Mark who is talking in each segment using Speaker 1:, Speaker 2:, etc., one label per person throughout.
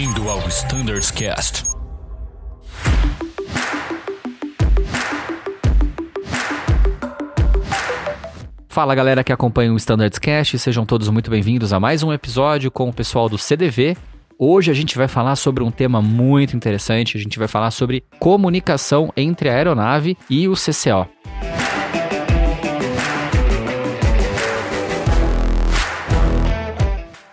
Speaker 1: Bem-vindo ao Standards Cast.
Speaker 2: Fala galera que acompanha o Standards Cast, sejam todos muito bem-vindos a mais um episódio com o pessoal do CDV. Hoje a gente vai falar sobre um tema muito interessante, a gente vai falar sobre comunicação entre a aeronave e o CCO.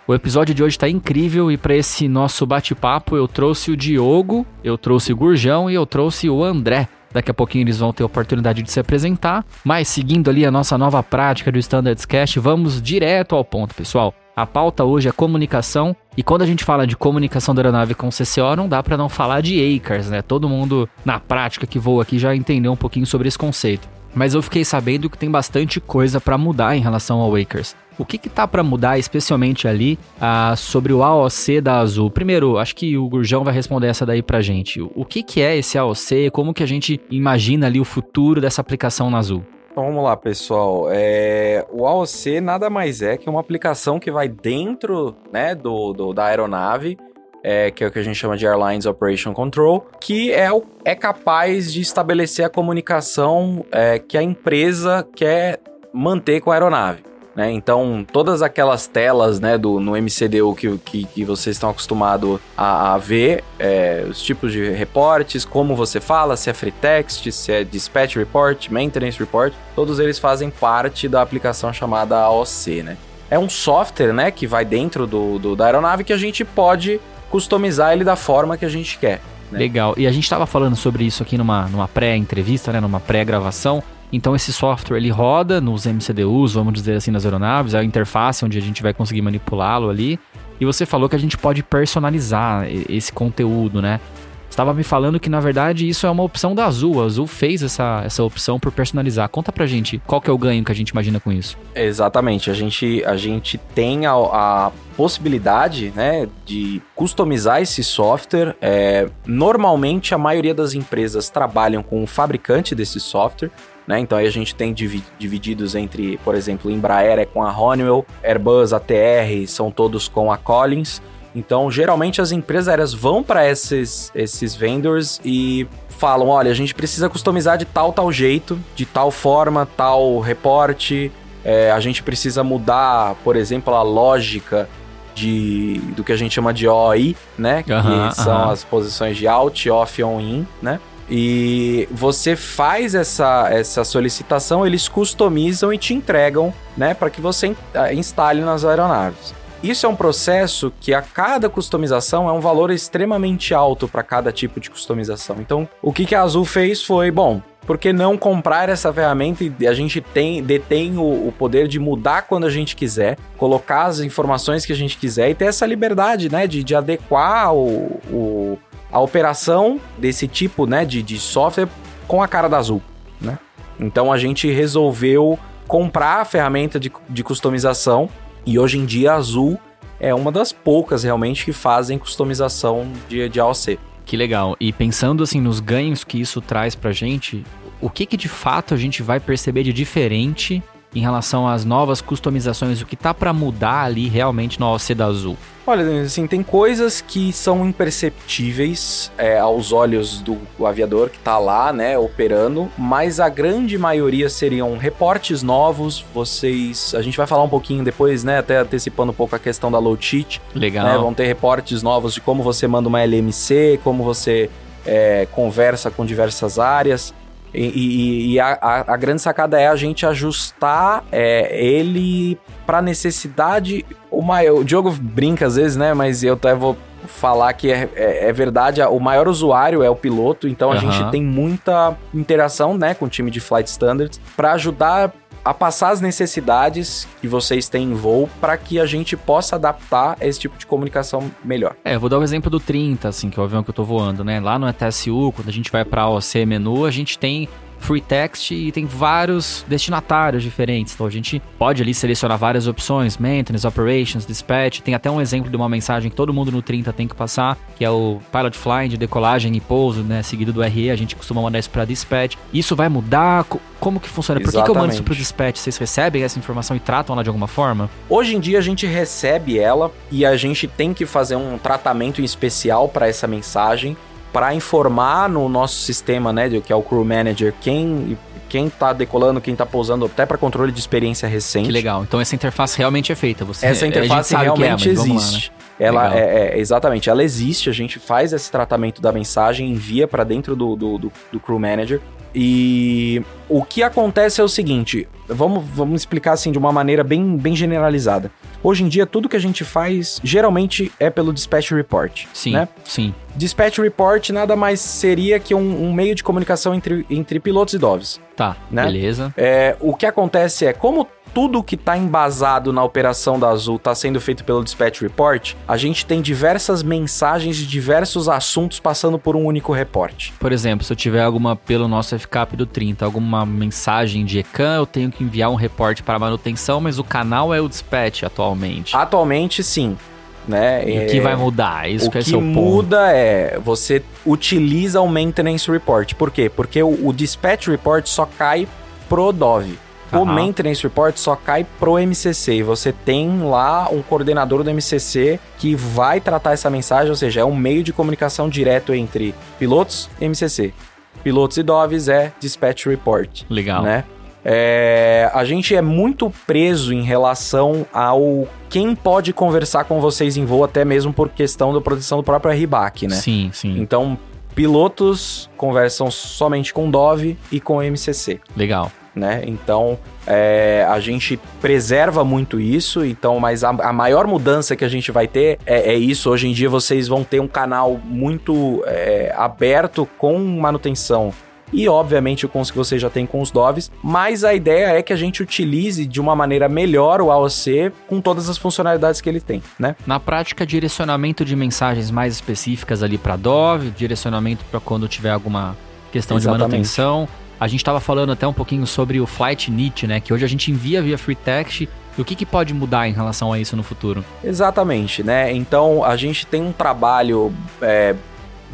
Speaker 2: O episódio de hoje está incrível e para esse nosso bate-papo eu trouxe o Diogo, eu trouxe o Gurjão e eu trouxe o André. Daqui a pouquinho eles vão ter a oportunidade de se apresentar, mas seguindo ali a nossa nova prática do Standards Cast, vamos direto ao ponto, pessoal. A pauta hoje é comunicação, e quando a gente fala de comunicação da aeronave com CCO, não dá para não falar de ACARS, né? Todo mundo na prática que voa aqui já entendeu um pouquinho sobre esse conceito. Mas eu fiquei sabendo que tem bastante coisa para mudar em relação ao ACARS. O que que tá para mudar, especialmente ali, ah, sobre o AOC da Azul? Primeiro, acho que o Gurjão vai responder essa daí pra gente. O que que é esse AOC? Como que a gente imagina ali o futuro dessa aplicação na Azul?
Speaker 3: Então vamos lá, pessoal. É, o AOC nada mais é que uma aplicação que vai dentro né, do, do da aeronave, é, que é o que a gente chama de Airlines Operation Control, que é, o, é capaz de estabelecer a comunicação é, que a empresa quer manter com a aeronave. Né? Então, todas aquelas telas né, do, no MCDU que, que, que vocês estão acostumados a, a ver, é, os tipos de reportes, como você fala, se é free text, se é dispatch report, maintenance report, todos eles fazem parte da aplicação chamada AOC. Né? É um software né, que vai dentro do, do da aeronave que a gente pode customizar ele da forma que a gente quer.
Speaker 2: Né? Legal. E a gente estava falando sobre isso aqui numa, numa pré-entrevista, né, numa pré-gravação. Então esse software ele roda nos MCDUs, vamos dizer assim, nas aeronaves, é a interface onde a gente vai conseguir manipulá-lo ali. E você falou que a gente pode personalizar esse conteúdo, né? Estava me falando que na verdade isso é uma opção da Azul. A Azul fez essa, essa opção por personalizar. Conta pra gente qual que é o ganho que a gente imagina com isso.
Speaker 3: Exatamente. A gente, a gente tem a, a possibilidade né, de customizar esse software. É, normalmente a maioria das empresas trabalham com o fabricante desse software. Né? Então aí a gente tem divididos entre, por exemplo, Embraer é com a Honeywell, Airbus, ATR são todos com a Collins. Então, geralmente as empresas aéreas vão para esses, esses vendors e falam: olha, a gente precisa customizar de tal, tal jeito, de tal forma, tal reporte. É, a gente precisa mudar, por exemplo, a lógica de, do que a gente chama de OI, né? que são as posições de out, off, on, in, né? E você faz essa, essa solicitação, eles customizam e te entregam, né, para que você ah, instale nas aeronaves. Isso é um processo que a cada customização é um valor extremamente alto para cada tipo de customização. Então, o que, que a Azul fez foi, bom, por que não comprar essa ferramenta e a gente tem, detém o, o, poder de mudar quando a gente quiser, colocar as informações que a gente quiser e ter essa liberdade, né, de, de adequar o, o a operação desse tipo né, de, de software com a cara da Azul. Né? Então a gente resolveu comprar a ferramenta de, de customização e hoje em dia a Azul é uma das poucas realmente que fazem customização de, de AOC.
Speaker 2: Que legal. E pensando assim nos ganhos que isso traz pra gente, o que que de fato a gente vai perceber de diferente em relação às novas customizações, o que tá para mudar ali realmente no da Azul?
Speaker 3: Olha, assim, tem coisas que são imperceptíveis é, aos olhos do aviador que tá lá, né, operando, mas a grande maioria seriam reportes novos, vocês... A gente vai falar um pouquinho depois, né, até antecipando um pouco a questão da low cheat.
Speaker 2: Legal.
Speaker 3: Né, vão ter reportes novos de como você manda uma LMC, como você é, conversa com diversas áreas. E, e, e a, a, a, grande sacada é a gente ajustar é, ele para necessidade. O, maior, o Diogo brinca às vezes, né? Mas eu até vou falar que é, é, é verdade. O maior usuário é o piloto, então a uhum. gente tem muita interação né, com o time de Flight Standards para ajudar a passar as necessidades que vocês têm em voo para que a gente possa adaptar esse tipo de comunicação melhor.
Speaker 2: É, eu vou dar o exemplo do 30, assim, que é o avião que eu tô voando, né? Lá no ETSU, quando a gente vai para OC menu, a gente tem free text e tem vários destinatários diferentes. Então a gente pode ali selecionar várias opções, maintenance, operations, dispatch. Tem até um exemplo de uma mensagem que todo mundo no 30 tem que passar, que é o pilot flying de decolagem e pouso, né, seguido do RE. A gente costuma mandar isso para dispatch. Isso vai mudar? Como que funciona? Por que, que eu mando isso pro dispatch? Vocês recebem essa informação e tratam ela de alguma forma?
Speaker 3: Hoje em dia a gente recebe ela e a gente tem que fazer um tratamento especial para essa mensagem para informar no nosso sistema, né, que é o Crew Manager, quem quem tá decolando, quem tá pousando, até para controle de experiência recente. Que
Speaker 2: legal. Então essa interface realmente é feita. Você,
Speaker 3: essa interface realmente é, existe. Lá, né? Ela é, é, exatamente, ela existe. A gente faz esse tratamento da mensagem, envia para dentro do, do, do, do Crew Manager. E o que acontece é o seguinte: vamos, vamos explicar assim de uma maneira bem, bem generalizada. Hoje em dia, tudo que a gente faz geralmente é pelo Dispatch Report.
Speaker 2: Sim,
Speaker 3: né?
Speaker 2: sim.
Speaker 3: Dispatch Report nada mais seria que um, um meio de comunicação entre, entre pilotos e doves.
Speaker 2: Tá,
Speaker 3: né?
Speaker 2: beleza.
Speaker 3: É, o que acontece é, como tudo que está embasado na operação da Azul está sendo feito pelo Dispatch Report, a gente tem diversas mensagens de diversos assuntos passando por um único reporte.
Speaker 2: Por exemplo, se eu tiver alguma pelo nosso FCAP do 30, alguma mensagem de ECAN, eu tenho que enviar um reporte para manutenção, mas o canal é o Dispatch atualmente.
Speaker 3: Atualmente, sim. Né?
Speaker 2: E o que vai mudar? Isso
Speaker 3: o
Speaker 2: que,
Speaker 3: é que muda é você utiliza o maintenance report. Por quê? Porque o, o dispatch report só cai pro Dove. O Maintenance Report só cai pro MCC e você tem lá um coordenador do MCC que vai tratar essa mensagem, ou seja, é um meio de comunicação direto entre pilotos e MCC. Pilotos e Doves é Dispatch Report.
Speaker 2: Legal.
Speaker 3: Né? É, a gente é muito preso em relação ao quem pode conversar com vocês em voo, até mesmo por questão da proteção do próprio RBAC, né?
Speaker 2: Sim, sim.
Speaker 3: Então, pilotos conversam somente com Dove e com MCC.
Speaker 2: Legal
Speaker 3: né? Então é, a gente preserva muito isso, então, mas a, a maior mudança que a gente vai ter é, é, isso. Hoje em dia vocês vão ter um canal muito é, aberto com manutenção e obviamente com os que você já tem com os Doves, mas a ideia é que a gente utilize de uma maneira melhor o AOC com todas as funcionalidades que ele tem, né?
Speaker 2: Na prática, direcionamento de mensagens mais específicas ali para Dove, direcionamento para quando tiver alguma questão Exatamente. de manutenção a gente estava falando até um pouquinho sobre o Flight Init, né? Que hoje a gente envia via Free Text. O que, que pode mudar em relação a isso no futuro?
Speaker 3: Exatamente, né? Então a gente tem um trabalho é,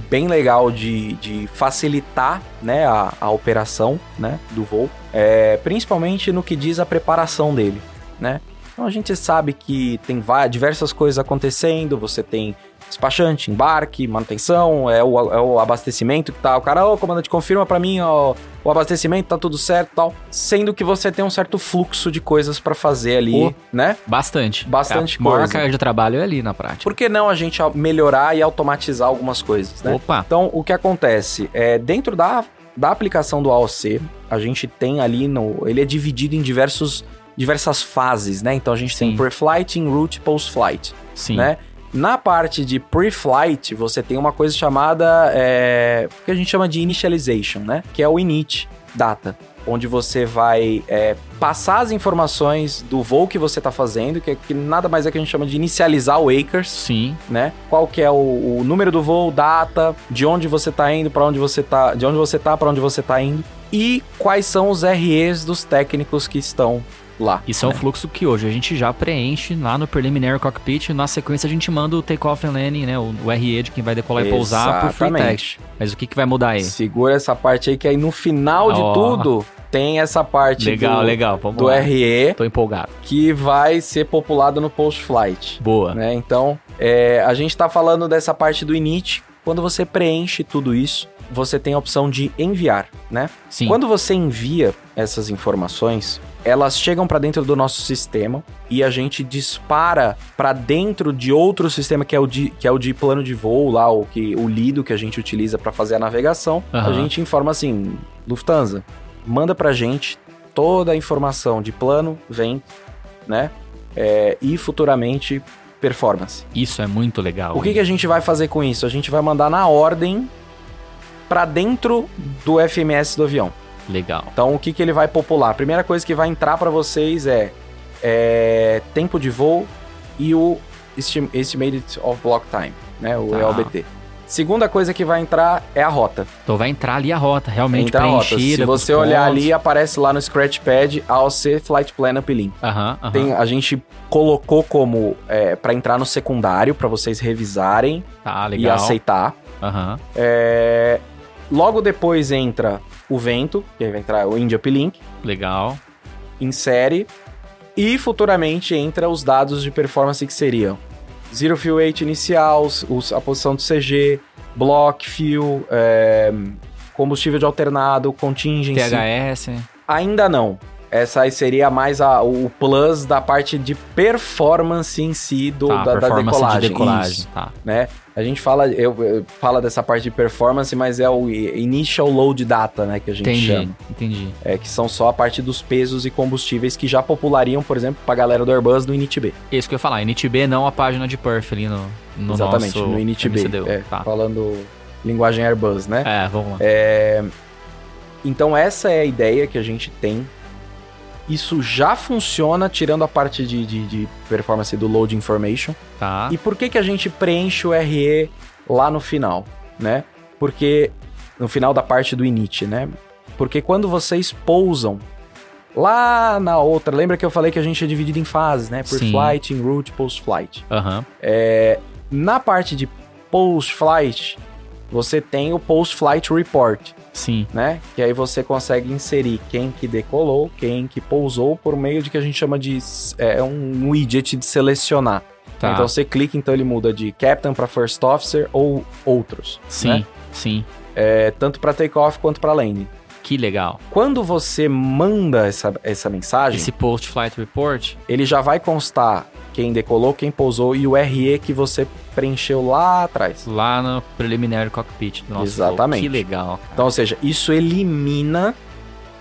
Speaker 3: bem legal de, de facilitar né, a, a operação né, do voo, é, principalmente no que diz a preparação dele, né? Então a gente sabe que tem diversas coisas acontecendo, você tem despachante, embarque, manutenção, é o, é o abastecimento que tá. O cara, ô, oh, comandante, confirma para mim, ó, o abastecimento tá tudo certo e tal. Sendo que você tem um certo fluxo de coisas para fazer ali, oh, né?
Speaker 2: Bastante.
Speaker 3: Bastante
Speaker 2: é,
Speaker 3: coisa. A
Speaker 2: maior carga de trabalho é ali na prática.
Speaker 3: Por que não a gente melhorar e automatizar algumas coisas, né?
Speaker 2: Opa!
Speaker 3: Então, o que acontece? É, dentro da, da aplicação do AOC, a gente tem ali no. Ele é dividido em diversos, diversas fases, né? Então a gente Sim. tem pre-flight, en route, post-flight.
Speaker 2: Sim.
Speaker 3: Né? Na parte de pre-flight, você tem uma coisa chamada. É, que a gente chama de initialization, né? Que é o init data. Onde você vai é, passar as informações do voo que você está fazendo, que, é, que, nada mais é que a gente chama de inicializar o Acres.
Speaker 2: Sim.
Speaker 3: Né? Qual que é o, o número do voo, data, de onde você está indo, para onde você tá, de onde você tá, para onde você está indo e quais são os REs dos técnicos que estão lá.
Speaker 2: Isso né? é um fluxo que hoje a gente já preenche lá no Preliminary Cockpit. Na sequência a gente manda o Takeoff and Landing, né? O, o RE de quem vai decolar Exatamente. e pousar por free text. Mas o que, que vai mudar aí?
Speaker 3: Segura essa parte aí que aí no final oh. de tudo tem essa parte
Speaker 2: legal,
Speaker 3: do,
Speaker 2: legal. Vamos
Speaker 3: do
Speaker 2: lá.
Speaker 3: RE.
Speaker 2: Tô empolgado.
Speaker 3: Que vai ser populado no post-flight.
Speaker 2: Boa.
Speaker 3: Né? Então, é, a gente tá falando dessa parte do init. Quando você preenche tudo isso, você tem a opção de enviar, né?
Speaker 2: Sim.
Speaker 3: Quando você envia essas informações, elas chegam para dentro do nosso sistema e a gente dispara para dentro de outro sistema que é o de, que é o de plano de voo lá, o que o lido que a gente utiliza para fazer a navegação. Uhum. A gente informa assim, Lufthansa, manda pra gente toda a informação de plano, vento, né? É, e futuramente performance.
Speaker 2: Isso é muito legal.
Speaker 3: O que, que a gente vai fazer com isso? A gente vai mandar na ordem para dentro do FMS do avião.
Speaker 2: Legal.
Speaker 3: Então, o que, que ele vai popular? A primeira coisa que vai entrar para vocês é, é, tempo de voo e o Estimated of Block Time, né? O tá. ELBT. Segunda coisa que vai entrar é a rota.
Speaker 2: Então vai entrar ali a rota, realmente
Speaker 3: Entra a rota.
Speaker 2: preenchida.
Speaker 3: Se você olhar
Speaker 2: pontos.
Speaker 3: ali, aparece lá no Scratchpad AOC Flight Plan Uplink.
Speaker 2: Aham.
Speaker 3: Tem, a gente colocou como é, para entrar no secundário, para vocês revisarem
Speaker 2: Tá,
Speaker 3: e aceitar.
Speaker 2: Aham.
Speaker 3: É, logo depois entra o vento, que aí vai entrar o India Uplink,
Speaker 2: Legal.
Speaker 3: insere. E futuramente entra os dados de performance que seriam Zero Fuel Weight inicial, os- os- a posição do CG, Block, Fuel, é, combustível de alternado, Contingency.
Speaker 2: THS.
Speaker 3: Ainda não. Essa aí seria mais a- o plus da parte de performance em si do,
Speaker 2: Tá,
Speaker 3: da, da decolagem.
Speaker 2: de decolagem.
Speaker 3: Isso,
Speaker 2: Tá.
Speaker 3: né? A gente fala, eu, eu fala dessa parte de performance, mas é o initial load data, né, que a gente
Speaker 2: Entendi,
Speaker 3: chama.
Speaker 2: entendi.
Speaker 3: É, que são só a parte dos pesos e combustíveis que já populariam, por exemplo, pra galera do Airbus no INIT-B.
Speaker 2: Isso que eu ia falar, NitB não a página de perf ali no, no
Speaker 3: Exatamente,
Speaker 2: nosso
Speaker 3: no INIT-B. É,
Speaker 2: Tá.
Speaker 3: Falando linguagem Airbus, né?
Speaker 2: É, vamos lá.
Speaker 3: Então essa é a ideia que a gente tem. Isso já funciona, tirando a parte de, de- de performance do load information.
Speaker 2: Tá.
Speaker 3: E por que, que a gente preenche o RE lá no final, né? Porque no final da parte do init, né? Porque quando vocês pousam lá na outra, lembra que eu falei que a gente é dividido em fases, né? Por
Speaker 2: Sim.
Speaker 3: flight, en route, post-flight.
Speaker 2: Aham.
Speaker 3: Na parte de post-flight, você tem o post-flight report,
Speaker 2: Sim.
Speaker 3: né? Que aí você consegue inserir quem que decolou, quem que pousou, por meio de que a gente chama de é, um widget de selecionar.
Speaker 2: Tá.
Speaker 3: Então você clica, então ele muda de Captain para First Officer ou outros.
Speaker 2: sim,
Speaker 3: né?
Speaker 2: sim.
Speaker 3: É, tanto para takeoff quanto para landing.
Speaker 2: Que legal.
Speaker 3: Quando você manda essa, essa mensagem,
Speaker 2: Esse post-flight report,
Speaker 3: ele já vai constar quem decolou, quem pousou e o RE que você preencheu lá atrás.
Speaker 2: lá no preliminary cockpit do nosso
Speaker 3: Exatamente.
Speaker 2: Que legal. cara.
Speaker 3: Então, ou seja, isso elimina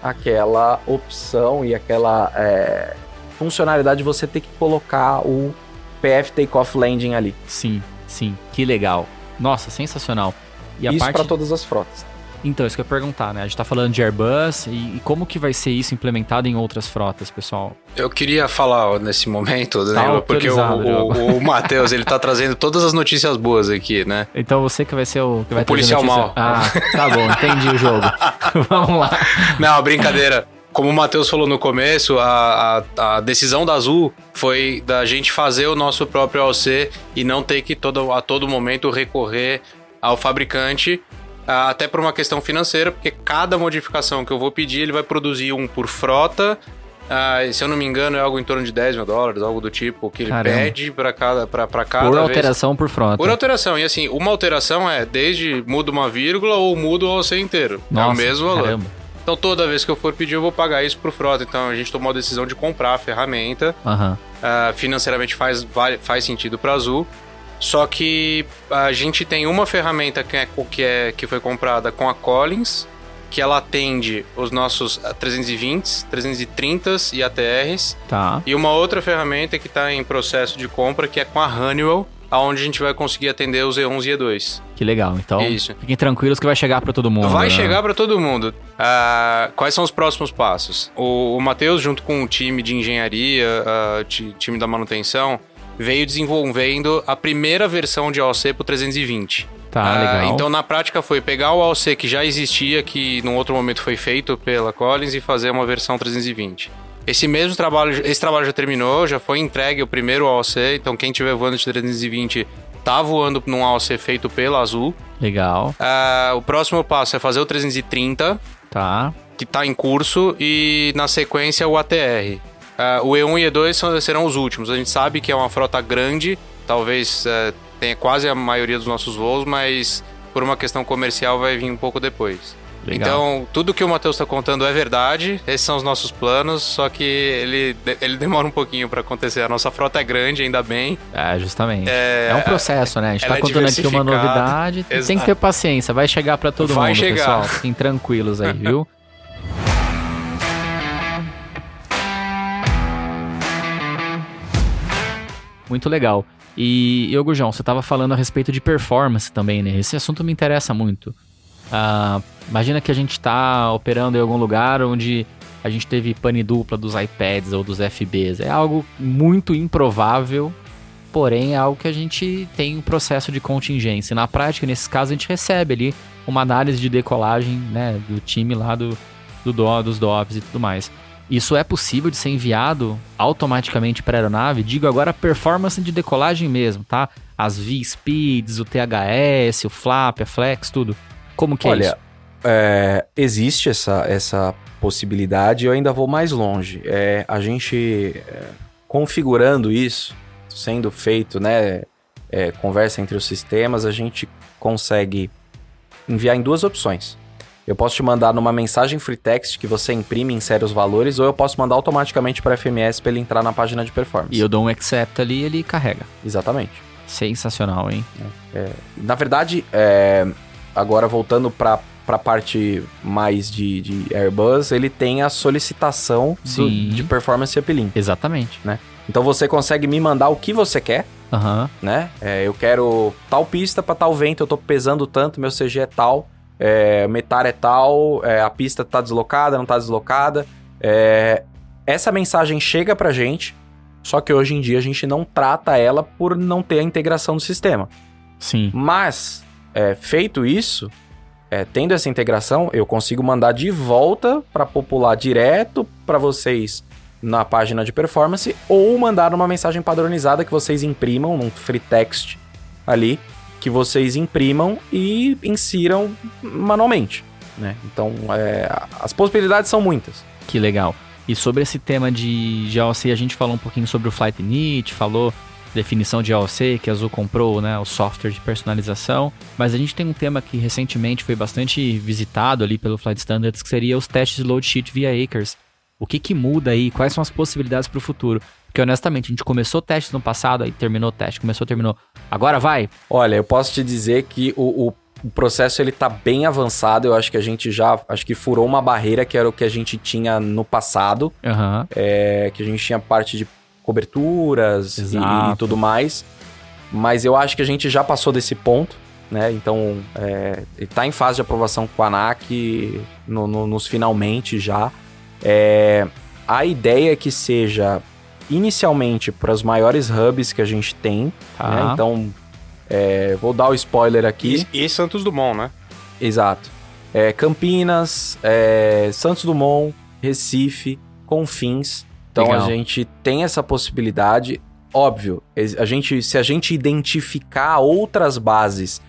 Speaker 3: aquela opção e aquela é, funcionalidade de você ter que colocar o PF Takeoff Landing ali.
Speaker 2: Sim, sim. Que legal. Nossa, sensacional. E a
Speaker 3: isso
Speaker 2: parte...
Speaker 3: para todas as frotas.
Speaker 2: Então, isso que eu ia perguntar, né? A gente tá falando de Airbus e, e como que vai ser isso implementado em outras frotas, pessoal?
Speaker 4: Eu queria falar ó, nesse momento, Danilo, porque o, o, o Matheus, ele tá trazendo todas as notícias boas aqui, né?
Speaker 2: Então você que vai ser o que vai
Speaker 4: O policial mal.
Speaker 2: Ah, tá bom, entendi o jogo. Vamos lá.
Speaker 4: Não, brincadeira. Como o Matheus falou no começo, a, a, a decisão da Azul foi da gente fazer o nosso próprio AOC e não ter que todo, a todo momento recorrer ao fabricante, até por uma questão financeira, porque cada modificação que eu vou pedir, ele vai produzir um por frota. ah, e se eu não me engano, é algo em torno de 10 mil dólares, algo do tipo, que ele
Speaker 2: Caramba.
Speaker 4: pede para cada, pra, pra cada
Speaker 2: Por
Speaker 4: vez.
Speaker 2: alteração por frota.
Speaker 4: Por alteração. E assim, uma alteração é desde muda uma vírgula ou muda o AOC inteiro. é o
Speaker 2: Nossa,
Speaker 4: mesmo valor.
Speaker 2: Caramba.
Speaker 4: Então toda vez que eu for pedir, eu vou pagar isso pro frota. Então a gente tomou a decisão de comprar a ferramenta.
Speaker 2: Aham.
Speaker 4: Ah, financeiramente faz, faz sentido para Azul. Só que a gente tem uma ferramenta que, é, que, é, que foi comprada com a Collins, que ela atende os nossos ah, 320, 330 e ATRs.
Speaker 2: Tá.
Speaker 4: E uma outra ferramenta que está em processo de compra, que é com a Honeywell, aonde a gente vai conseguir atender os E1 e E2.
Speaker 2: Que legal. Então,
Speaker 4: Isso.
Speaker 2: fiquem tranquilos que vai chegar pra todo mundo.
Speaker 4: Vai
Speaker 2: né?
Speaker 4: chegar para todo mundo. Ah, quais são os próximos passos? O, o Matheus, junto com o time de engenharia, ti- time da manutenção, veio desenvolvendo a primeira versão de AOC para 320.
Speaker 2: Tá,
Speaker 4: Ah,
Speaker 2: legal.
Speaker 4: Então, na prática, foi pegar o AOC que já existia, que num outro momento foi feito pela Collins, e fazer uma versão 320. Esse mesmo trabalho, esse trabalho já terminou, já foi entregue o primeiro AOC, então quem estiver voando de 320 tá voando num AOC feito pela Azul.
Speaker 2: Legal.
Speaker 4: Ah, o próximo passo é fazer o 330,
Speaker 2: Tá.
Speaker 4: que está em curso, e na sequência o ATR. Ah, o E1 e E2 são- serão os últimos. A gente sabe que é uma frota grande, talvez eh, tenha quase a maioria dos nossos voos, mas por uma questão comercial vai vir um pouco depois.
Speaker 2: Legal.
Speaker 4: Então, tudo que o Matheus está contando é verdade, esses são os nossos planos, só que ele, ele demora um pouquinho para acontecer. A nossa frota é grande, ainda bem.
Speaker 2: É, justamente.
Speaker 4: É,
Speaker 2: É, um processo, né? A gente
Speaker 4: ela
Speaker 2: tá
Speaker 4: é
Speaker 2: contando aqui uma novidade. Tem
Speaker 4: Exato.
Speaker 2: que ter paciência. Vai chegar pra todo
Speaker 4: Vai
Speaker 2: mundo,
Speaker 4: chegar.
Speaker 2: pessoal. Fiquem tranquilos aí, viu? Muito legal. E, e ô Gurjão, você tava falando a respeito de performance também, né? Esse assunto me interessa muito. Ah, imagina que a gente tá operando em algum lugar onde a gente teve pane dupla dos iPads ou dos FBs. É algo muito improvável porém é algo que a gente tem um processo de contingência. Na prática, nesse caso, a gente recebe ali uma análise de decolagem né, do time lá do, do do, dos DOPs e tudo mais. Isso é possível de ser enviado automaticamente para a aeronave? Digo agora performance de decolagem mesmo, tá? As V-Speeds, o THS, o flap, a flex, tudo. Como que
Speaker 3: Olha,
Speaker 2: é isso?
Speaker 3: É, existe essa, essa possibilidade, eu ainda vou mais longe. É, a gente é, configurando isso, sendo feito, né, é, conversa entre os sistemas, a gente consegue enviar em duas opções. Eu posso te mandar numa mensagem free text que você imprime e insere os valores, ou eu posso mandar automaticamente para FMS para ele entrar na página de performance.
Speaker 2: E eu dou um accept ali e ele carrega.
Speaker 3: Exatamente.
Speaker 2: Sensacional, hein?
Speaker 3: Na verdade, é, agora voltando para para a parte mais de, de Airbus, ele tem a solicitação do- de performance uplink.
Speaker 2: Exatamente.
Speaker 3: Então você consegue me mandar o que você quer,
Speaker 2: Aham.
Speaker 3: né? É, eu quero tal pista para tal vento, eu tô pesando tanto, meu CG é tal, é, é tal, é, a pista tá deslocada, não tá deslocada. É, essa mensagem chega pra gente, só que hoje em dia a gente não trata ela por não ter a integração do sistema.
Speaker 2: Sim.
Speaker 3: Mas, é, feito isso, é, tendo essa integração, eu consigo mandar de volta para popular direto para vocês na página de performance ou mandar uma mensagem padronizada que vocês imprimam num free text ali, que vocês imprimam e insiram manualmente. Né? Então, é, as possibilidades são muitas.
Speaker 2: Que legal. E sobre esse tema de, de AOC, a gente falou um pouquinho sobre o Flight Init, falou definição de AOC, que a Azul comprou, né, o software de personalização, mas a gente tem um tema que recentemente foi bastante visitado ali pelo Flight Standards, que seria os testes de load sheet via Acres. O que que muda aí? Quais são as possibilidades para o futuro? Porque honestamente, a gente começou testes no passado, aí terminou o teste, começou, terminou. Agora vai?
Speaker 3: Olha, eu posso te dizer que o, o- o processo ele tá bem avançado. Eu acho que a gente já acho que furou uma barreira que era o que a gente tinha no passado,
Speaker 2: Aham.
Speaker 3: é, que a gente tinha parte de coberturas e, e tudo mais. Mas eu acho que a gente já passou desse ponto, né? Então, é, tá em fase de aprovação com a ANAC, no- no- nos finalmente já. É, a ideia é que seja inicialmente para os maiores hubs que a gente tem,
Speaker 2: Tá.
Speaker 3: né? Então, é, vou dar o spoiler aqui.
Speaker 4: E, e Santos Dumont, né?
Speaker 3: Exato. É, Campinas, é, Santos Dumont, Recife, Confins. Então
Speaker 2: Legal.
Speaker 3: a gente tem essa possibilidade. Óbvio, a gente, se a gente identificar outras bases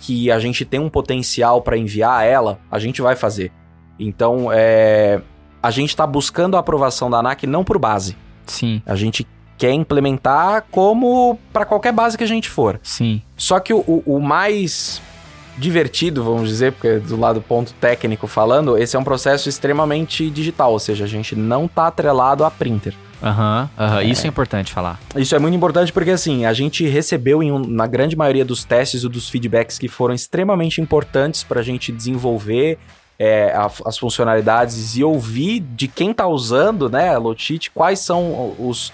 Speaker 3: que a gente tem um potencial para enviar a ela, a gente vai fazer. Então, é, a gente está buscando a aprovação da ANAC não por base.
Speaker 2: Sim,
Speaker 3: A gente quer implementar como para qualquer base que a gente for.
Speaker 2: sim.
Speaker 3: Só que o, o- o mais divertido, vamos dizer, porque do lado ponto técnico falando, esse é um processo extremamente digital, ou seja, a gente não tá atrelado a printer.
Speaker 2: Aham, aham. Isso é importante falar.
Speaker 3: Isso é muito importante porque, assim, a gente recebeu em um- na grande maioria dos testes ou dos feedbacks que foram extremamente importantes para a gente desenvolver é, a- as funcionalidades e ouvir de quem tá usando, né, sheet, quais são os,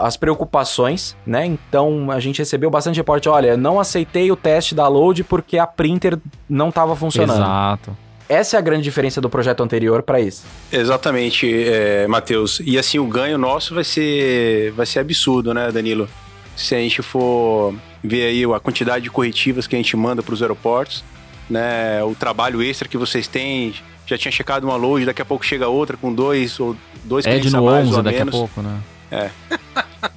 Speaker 3: as preocupações, né? Então, a gente recebeu bastante reporte, olha, não aceitei o teste da load porque a printer não estava funcionando.
Speaker 2: Exato.
Speaker 3: Essa é a grande diferença do projeto anterior para esse.
Speaker 5: Exatamente, é, Matheus. E assim, o ganho nosso vai ser, vai ser absurdo, né, Danilo? Se a gente for ver aí a quantidade de corretivas que a gente manda para os aeroportos, né, o trabalho extra que vocês têm, já tinha checado uma load, daqui a pouco chega outra com dois ou dois
Speaker 2: É
Speaker 5: clientes
Speaker 2: de
Speaker 5: a mais
Speaker 2: 11
Speaker 5: ou a
Speaker 2: daqui a
Speaker 5: menos.
Speaker 2: pouco, né?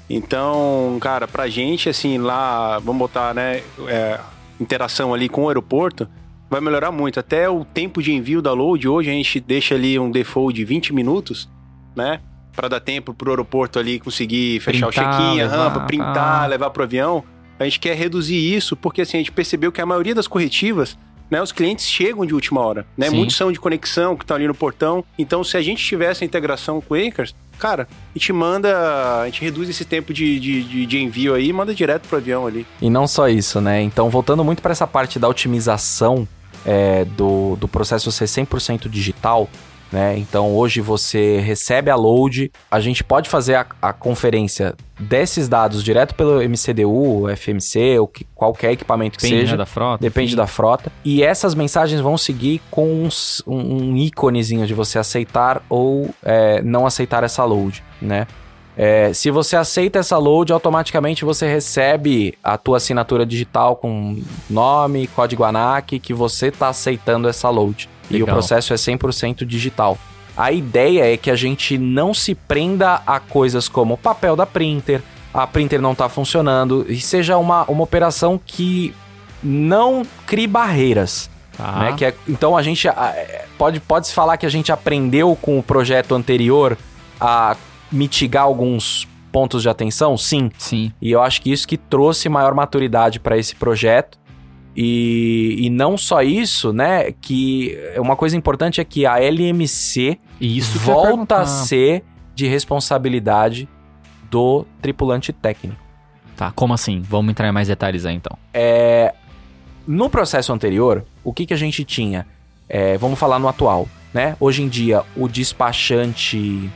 Speaker 5: Então, cara, pra gente, assim, lá, vamos botar, né, é, interação ali com o aeroporto, vai melhorar muito. Até o tempo de envio da load, hoje a gente deixa ali um default de 20 minutos, né, Pra dar tempo pro aeroporto ali conseguir fechar
Speaker 2: Printar,
Speaker 5: o check-in, a rampa, printar,
Speaker 2: tá.
Speaker 5: levar pro avião. A gente quer reduzir isso, porque assim, a gente percebeu que a maioria das corretivas, né, os clientes chegam de última hora, né?
Speaker 2: Sim.
Speaker 5: Muitos são de conexão, que estão ali no portão. Então, se a gente tiver essa integração com o Acres, cara, a gente manda, a gente reduz esse tempo de, de, de, de envio aí e manda direto pro avião ali.
Speaker 3: E não só isso, né? Então, voltando muito para essa parte da otimização é, do, do processo ser 100% digital, né? Então, hoje você recebe a load, a gente pode fazer a, a conferência desses dados direto pelo MCDU, FMC, ou que, qualquer equipamento que
Speaker 2: Depende
Speaker 3: seja.
Speaker 2: né, da frota.
Speaker 3: Depende
Speaker 2: enfim.
Speaker 3: da frota. E essas mensagens vão seguir com uns- um, um íconezinho de você aceitar ou é, não aceitar essa load, né? É, se você aceita essa load, automaticamente você recebe a tua assinatura digital com nome, código ANAC, que você está aceitando essa load. E o
Speaker 2: Legal.
Speaker 3: processo é 100% digital. A ideia é que a gente não se prenda a coisas como o papel da printer, a printer não está funcionando, e seja uma, uma operação que não crie barreiras.
Speaker 2: Tá.
Speaker 3: Né? Que é- então a gente pode, pode se falar que a gente aprendeu com o projeto anterior a mitigar alguns pontos de atenção? Sim.
Speaker 2: Sim.
Speaker 3: E eu acho que isso que trouxe maior maturidade para esse projeto. E, e não só isso, né? Que uma coisa importante é que a LMC
Speaker 2: isso
Speaker 3: volta a ser de responsabilidade do tripulante técnico.
Speaker 2: Tá, como assim? Vamos entrar em mais detalhes aí então.
Speaker 3: É, no processo anterior, o que, que a gente tinha? É, vamos falar no atual, né? Hoje em dia, o despachante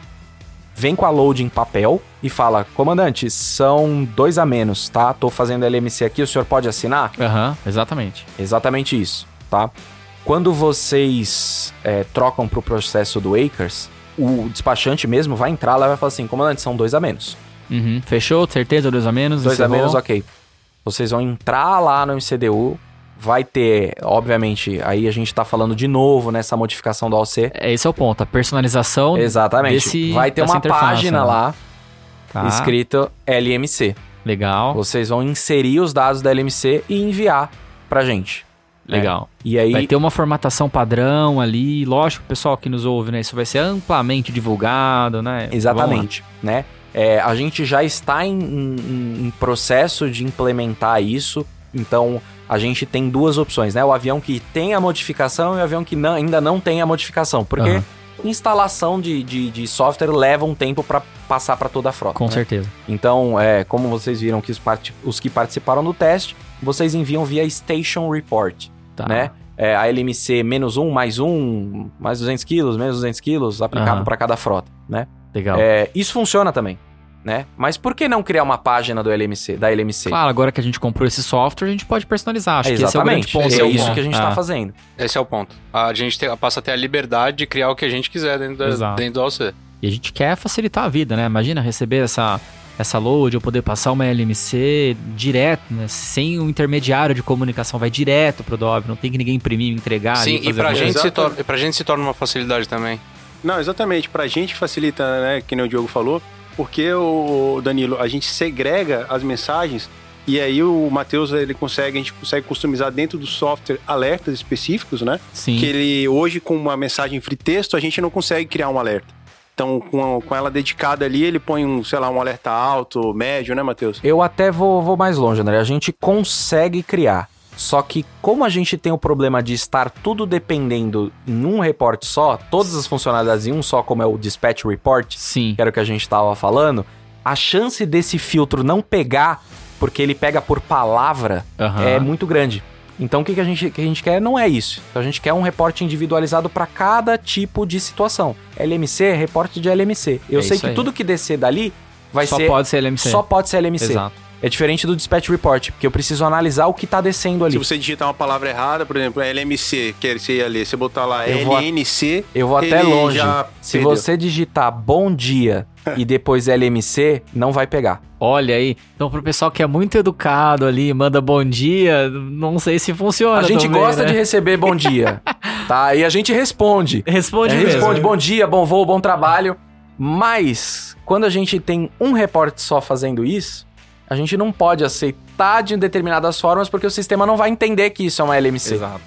Speaker 3: vem com a load em papel e fala: Comandante, são dois a menos, tá? Tô fazendo LMC aqui, o senhor pode assinar?
Speaker 2: Aham, exatamente.
Speaker 3: Exatamente isso, tá? Quando vocês é, trocam pro processo do Acres, o despachante mesmo vai entrar lá e vai falar assim: Comandante, são dois a menos.
Speaker 2: Uhum. Fechou? Certeza? Dois a menos?
Speaker 3: Dois a
Speaker 2: Encerrou?
Speaker 3: menos, ok. Vocês vão entrar lá no MCDU, vai ter, obviamente, aí a gente tá falando de novo nessa modificação do AOC.
Speaker 2: É, Esse é o ponto, a personalização
Speaker 3: Exatamente.
Speaker 2: desse-
Speaker 3: vai ter uma página
Speaker 2: né?
Speaker 3: lá
Speaker 2: tá,
Speaker 3: escrito LMC.
Speaker 2: Legal,
Speaker 3: Vocês vão inserir os dados da LMC e enviar pra gente. né?
Speaker 2: legal.
Speaker 3: E aí
Speaker 2: Vai ter uma formatação padrão ali, lógico, pessoal que nos ouve, né? Isso vai ser amplamente divulgado, né?
Speaker 3: Exatamente, né? É, a gente já está em, em- em processo de implementar isso, então a gente tem duas opções, né? O avião que tem a modificação e o avião que não- ainda não tem a modificação, porque
Speaker 2: Aham.
Speaker 3: instalação de, de, de software leva um tempo para passar para toda a frota.
Speaker 2: Com
Speaker 3: né?
Speaker 2: certeza.
Speaker 3: Então, é, como vocês viram que os, os que participaram do teste, vocês enviam via Station Report
Speaker 2: Tá.
Speaker 3: né? É, a LMC menos um, mais um, mais 200 quilos, menos 200 quilos, aplicável
Speaker 2: Aham.
Speaker 3: para cada frota, né?
Speaker 2: Legal.
Speaker 3: É, isso funciona também, né? Mas por que não criar uma página do LMC, da LMC?
Speaker 2: Claro, agora que a gente comprou esse software, a gente pode personalizar. Acho que esse é o grande
Speaker 3: Exatamente,
Speaker 2: ponto.
Speaker 3: é,
Speaker 4: é o
Speaker 3: isso
Speaker 4: ponto.
Speaker 3: que a gente
Speaker 2: Ah,
Speaker 3: tá fazendo.
Speaker 4: Esse é o ponto. A gente tem- passa a ter a liberdade de criar o que a gente quiser dentro, da, dentro do AOC.
Speaker 2: E a gente quer facilitar a vida, né? Imagina receber essa, essa load, eu poder passar uma LMC direto, né? Sem um intermediário de comunicação, vai direto pro DOB, não tem que ninguém imprimir, entregar.
Speaker 4: Sim, e pra
Speaker 2: alguma
Speaker 4: gente, se torna, e pra gente se torna uma facilidade também.
Speaker 5: Não, exatamente. Pra gente facilita, né? Que nem o Diogo falou, porque o Danilo, a gente segrega as mensagens e aí o Matheus ele consegue, a gente consegue customizar dentro do software alertas específicos, né?
Speaker 2: Sim.
Speaker 5: Que ele hoje com uma mensagem free texto a gente não consegue criar um alerta. Então, com, com ela dedicada ali, ele põe um, sei lá, um alerta alto, médio, né, Matheus?
Speaker 3: Eu até vou, vou mais longe, André. A gente consegue criar. Só que como a gente tem o problema de estar tudo dependendo em um reporte só, todas as funcionalidades em um só, como é o Dispatch Report,
Speaker 2: Sim.
Speaker 3: que era o que a gente estava falando, a chance desse filtro não pegar, porque ele pega por palavra,
Speaker 2: Aham.
Speaker 3: é muito grande. Então o que, que, a gente, que a gente quer não é isso. A gente quer um reporte individualizado para cada tipo de situação. LMC reporte de LMC. Eu
Speaker 2: É
Speaker 3: sei que
Speaker 2: aí.
Speaker 3: tudo que descer dali vai
Speaker 2: Só
Speaker 3: ser.
Speaker 2: pode ser LMC.
Speaker 3: Só pode ser LMC.
Speaker 2: Exato.
Speaker 3: É diferente do Dispatch Report, porque eu preciso analisar o que tá descendo ali.
Speaker 5: Se você digitar uma palavra errada, por exemplo, LMC, que você ia ler, você botar lá
Speaker 3: Eu vou
Speaker 5: LNC,
Speaker 3: Eu vou até longe. Se
Speaker 5: perdeu.
Speaker 3: você digitar bom dia e depois LMC, não vai pegar.
Speaker 2: Olha aí. Então, pro pessoal que é muito educado ali, manda bom dia, não sei se funciona.
Speaker 3: A gente
Speaker 2: também,
Speaker 3: gosta
Speaker 2: né?
Speaker 3: de receber bom dia, tá? E a gente responde.
Speaker 2: Responde
Speaker 3: É,
Speaker 2: mesmo.
Speaker 3: responde bom dia, bom voo, bom trabalho. Mas, quando a gente tem um repórter só fazendo isso, a gente não pode aceitar de determinadas formas porque o sistema não vai entender que isso é uma LMC.
Speaker 2: Exato.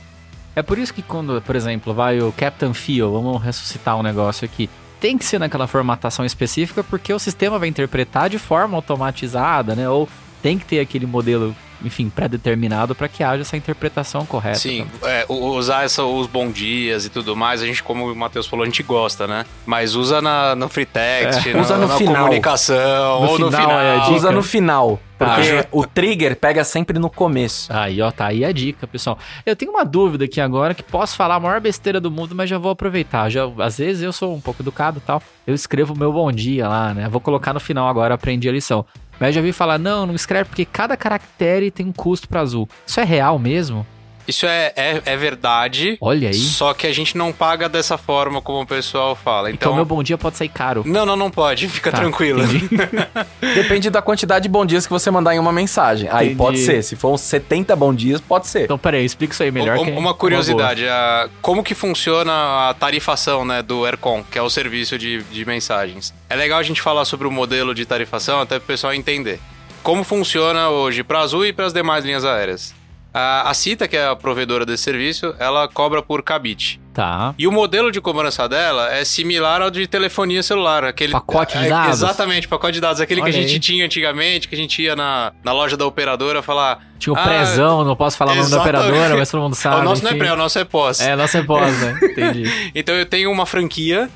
Speaker 2: É por isso que quando, por exemplo, vai o Captain Feel, vamos ressuscitar um negócio aqui, tem que ser naquela formatação específica porque o sistema vai interpretar de forma automatizada, né? Ou tem que ter aquele modelo, enfim, pré-determinado para que haja essa interpretação correta.
Speaker 4: Sim, é, usar essa- os bom dias e tudo mais, a gente, como o Matheus falou, a gente gosta, né? Mas usa na, no free text,
Speaker 3: É,
Speaker 4: na,
Speaker 3: usa no
Speaker 4: na
Speaker 3: final.
Speaker 4: comunicação,
Speaker 2: No
Speaker 4: ou no
Speaker 2: final,
Speaker 4: final.
Speaker 2: é.
Speaker 3: Usa no final, porque
Speaker 4: Ah,
Speaker 3: o trigger pega sempre no começo.
Speaker 2: Aí, ó, tá aí a dica, pessoal. Eu tenho uma dúvida aqui agora que posso falar a maior besteira do mundo, mas já vou aproveitar. Já, às vezes eu sou um pouco educado e tal. Eu escrevo o meu bom dia lá, né? Vou colocar no final agora, aprendi a lição. Mas já vi falar, não, não escreve porque cada caractere tem um custo pra azul. Isso é real mesmo?
Speaker 4: Isso é, é, é verdade.
Speaker 2: Olha aí.
Speaker 4: Só que a gente não paga dessa forma como o pessoal fala.
Speaker 2: Então,
Speaker 4: Então.
Speaker 2: meu bom dia pode sair caro.
Speaker 4: Não, não, não pode. Fica
Speaker 2: Tá,
Speaker 4: tranquilo.
Speaker 3: Depende da quantidade de bom dias que você mandar em uma mensagem. Aí
Speaker 2: Entendi.
Speaker 3: pode ser. Se for uns 70 bom dias, pode ser.
Speaker 2: Então, peraí, explica isso aí melhor.
Speaker 4: Um-
Speaker 2: que é
Speaker 4: uma curiosidade, a- como que funciona a tarifação né, do Aircom, que é o serviço de, de mensagens? É legal a gente falar sobre o modelo de tarifação, até para o pessoal entender. Como funciona hoje para a Azul e para as demais linhas aéreas? A, a Cita, que é a provedora desse serviço, ela cobra por cabite.
Speaker 2: Tá.
Speaker 4: E o modelo de cobrança dela é similar ao de telefonia celular. Aquele,
Speaker 2: Pacote de
Speaker 4: é,
Speaker 2: dados?
Speaker 4: Exatamente, pacote de dados. Aquele
Speaker 2: Olha
Speaker 4: que a gente
Speaker 2: aí.
Speaker 4: tinha antigamente, que a gente ia na, na loja da operadora falar...
Speaker 2: Tinha o
Speaker 4: "Ah,
Speaker 2: prezão, não posso falar o nome da operadora, mas todo mundo sabe.
Speaker 4: o nosso não é pré, o nosso é pós.
Speaker 2: É, nosso é pós, né? Entendi.
Speaker 4: Então eu tenho uma franquia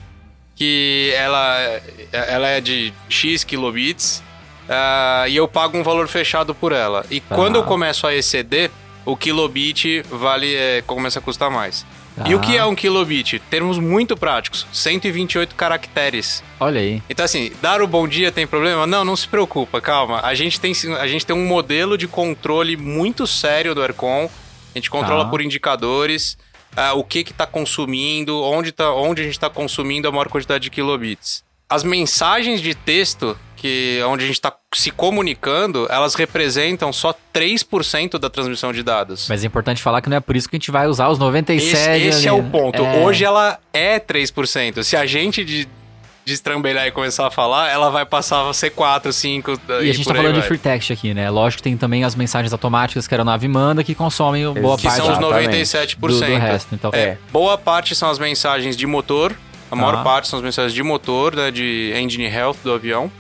Speaker 4: que ela, ela é de X kilobits ah, e eu pago um valor fechado por ela. E
Speaker 2: Tá.
Speaker 4: quando eu começo a exceder, o kilobit vale, é, começa a custar mais. E o que é um kilobit? Termos muito práticos, 128 caracteres.
Speaker 2: Olha aí.
Speaker 4: Então, assim, dar o bom dia tem problema? Não, não se preocupa, calma. A gente tem, a gente tem um modelo de controle muito sério do Aircon. A gente controla
Speaker 2: Tá.
Speaker 4: por indicadores ah, o que que tá consumindo, onde, tá, onde a gente está consumindo a maior quantidade de kilobits. As mensagens de texto, que onde a gente está se comunicando, elas representam só 3% da transmissão de dados.
Speaker 2: Mas é importante falar que não é por isso que a gente vai usar os 97.
Speaker 4: Esse, esse é o
Speaker 2: né?
Speaker 4: ponto.
Speaker 2: É.
Speaker 4: Hoje ela é 3%. Se a gente de, destrambelhar e começar a falar, ela vai passar a ser 4, 5
Speaker 2: E a gente tá falando de free text aqui, né? Lógico que tem também as mensagens automáticas que a aeronave manda que consomem boa
Speaker 4: Que
Speaker 2: parte
Speaker 4: são os
Speaker 3: Exatamente.
Speaker 4: 97%.
Speaker 2: do, do resto. Então,
Speaker 4: É, boa parte são as mensagens de motor. A maior parte são as mensagens de motor, né, de engine health do avião.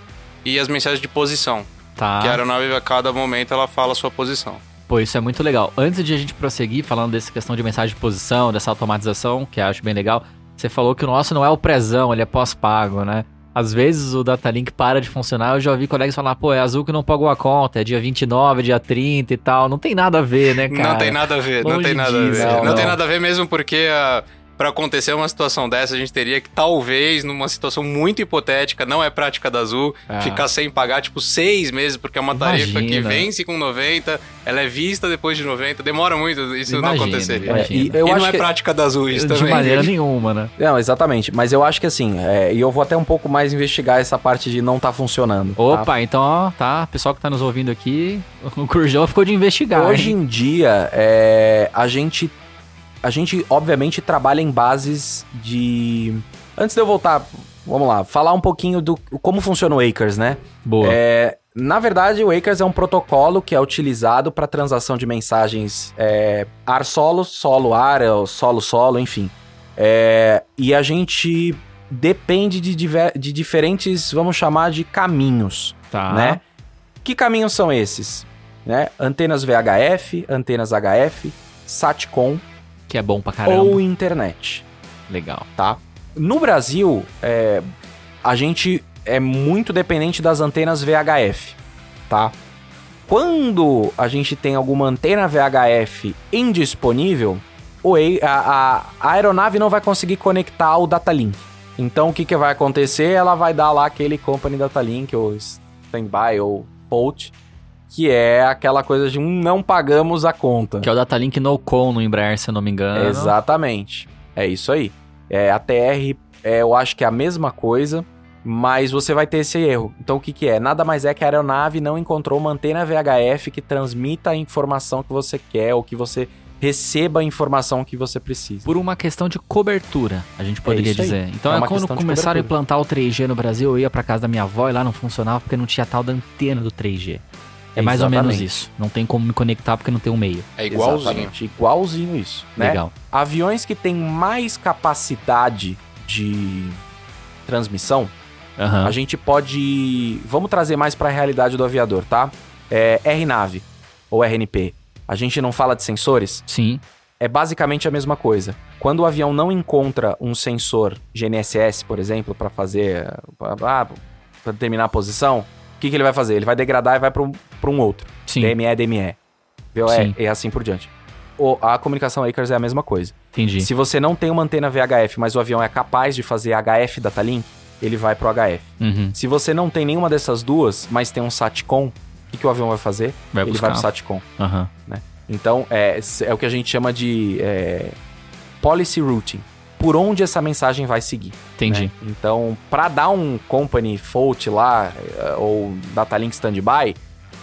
Speaker 4: E as mensagens de posição.
Speaker 2: tá.
Speaker 4: Que a aeronave, a cada momento, ela fala a sua posição.
Speaker 2: Pô, isso é muito legal. Antes de a gente prosseguir falando dessa questão de mensagem de posição, dessa automatização, que eu acho bem legal, você falou que o nosso não é o prezão, ele é pós-pago, né? Às vezes o Datalink para de funcionar, eu já ouvi colegas falar, pô, é azul que não pagou a conta, é dia 29, dia 30 e tal. Não tem nada a ver, né, cara?
Speaker 4: Não tem nada a ver, não
Speaker 2: longe
Speaker 4: tem nada
Speaker 2: disso,
Speaker 4: a ver.
Speaker 3: não,
Speaker 4: Não, tem
Speaker 3: não.
Speaker 4: nada a ver mesmo porque ah, pra acontecer uma situação dessa, a gente teria que, talvez, numa situação muito hipotética, não é prática da Azul,
Speaker 2: Ah.
Speaker 4: ficar sem pagar, tipo, seis meses, porque é uma tarifa que vence com 90, ela é vista depois de 90, demora muito, isso não
Speaker 2: Imagina,
Speaker 4: aconteceria.
Speaker 2: imagina.
Speaker 3: É, e eu
Speaker 4: e
Speaker 3: acho
Speaker 4: não é
Speaker 3: que...
Speaker 4: prática da Azul isso
Speaker 2: De
Speaker 4: também.
Speaker 2: maneira nenhuma, né?
Speaker 3: Não, exatamente. Mas eu acho que assim, é, e eu vou até um pouco mais investigar essa parte de não tá funcionando. tá?
Speaker 2: Opa, então, ó, tá, pessoal que tá nos ouvindo aqui, o Curjão ficou de investigar.
Speaker 3: Hoje
Speaker 2: hein?
Speaker 3: em dia, é, a gente. A gente, obviamente, trabalha em bases de. Antes de eu voltar, vamos lá, falar um pouquinho do como funciona o Acres, né?
Speaker 2: Boa.
Speaker 3: É, na verdade, o Acres é um protocolo que é utilizado para transação de mensagens é, ar-solo, solo-ar, ou solo-solo, enfim. É, e a gente depende de, diver- de diferentes, vamos chamar de caminhos
Speaker 2: tá.
Speaker 3: né? Que caminhos são esses? Né? Antenas VHF, antenas HF, SATCOM
Speaker 2: Que é bom pra caramba.
Speaker 3: ou internet,
Speaker 2: Legal.
Speaker 3: tá? No Brasil, é, a gente é muito dependente das antenas VHF, tá? Quando a gente tem alguma antena VHF indisponível, o A- a, aeronave não vai conseguir conectar ao datalink. Então, o que, que vai acontecer? Ela vai dar lá aquele company datalink, ou standby, ou POT, que é aquela coisa de um não pagamos a conta.
Speaker 2: Que é o Datalink no com no Embraer, se eu não me engano.
Speaker 3: Exatamente. É isso aí. É, a TR, é, eu acho que é a mesma coisa, mas você vai ter esse erro. Então o que, que é? Nada mais é que a aeronave não encontrou uma antena VHF que transmita a informação que você quer ou que você receba a informação que você precisa.
Speaker 2: Por uma questão de cobertura, a gente poderia
Speaker 3: aí.
Speaker 2: dizer. Então,
Speaker 3: É
Speaker 2: é quando começaram a implantar o 3G no Brasil, eu ia pra casa da minha avó e lá não funcionava porque não tinha tal da antena do 3G. É mais ou menos
Speaker 3: Exatamente.
Speaker 2: isso. Não tem como me conectar porque não tem um meio.
Speaker 4: É igualzinho.
Speaker 3: Exatamente, igualzinho isso. Né?
Speaker 2: Legal.
Speaker 3: Aviões que têm mais capacidade de transmissão,
Speaker 2: Aham.
Speaker 3: A gente pode. Vamos trazer mais para a realidade do aviador, tá? É, RNAV ou RNP. A gente não fala de sensores?
Speaker 2: Sim.
Speaker 3: É basicamente a mesma coisa. Quando o avião não encontra um sensor GNSS, por exemplo, para fazer. para determinar a posição, o que, que ele vai fazer? Ele vai degradar e vai para um, pra um outro.
Speaker 2: Sim.
Speaker 3: DME, DME. É, e assim por diante. O- a comunicação Acres é a mesma coisa.
Speaker 2: Entendi.
Speaker 3: Se você não tem uma antena VHF, mas o avião é capaz de fazer HF datalink, ele vai pro HF.
Speaker 2: Uhum.
Speaker 3: Se você não tem nenhuma dessas duas, mas tem um SATCOM, o que, que o avião vai fazer?
Speaker 2: Vai
Speaker 3: ele
Speaker 2: buscar.
Speaker 3: vai pro SATCOM.
Speaker 2: Aham.
Speaker 3: Então, é, é o que a gente chama de é, policy routing. Por onde essa mensagem vai seguir.
Speaker 2: Entendi.
Speaker 3: né? Então, para dar um company fault lá, eh, ou datalink standby,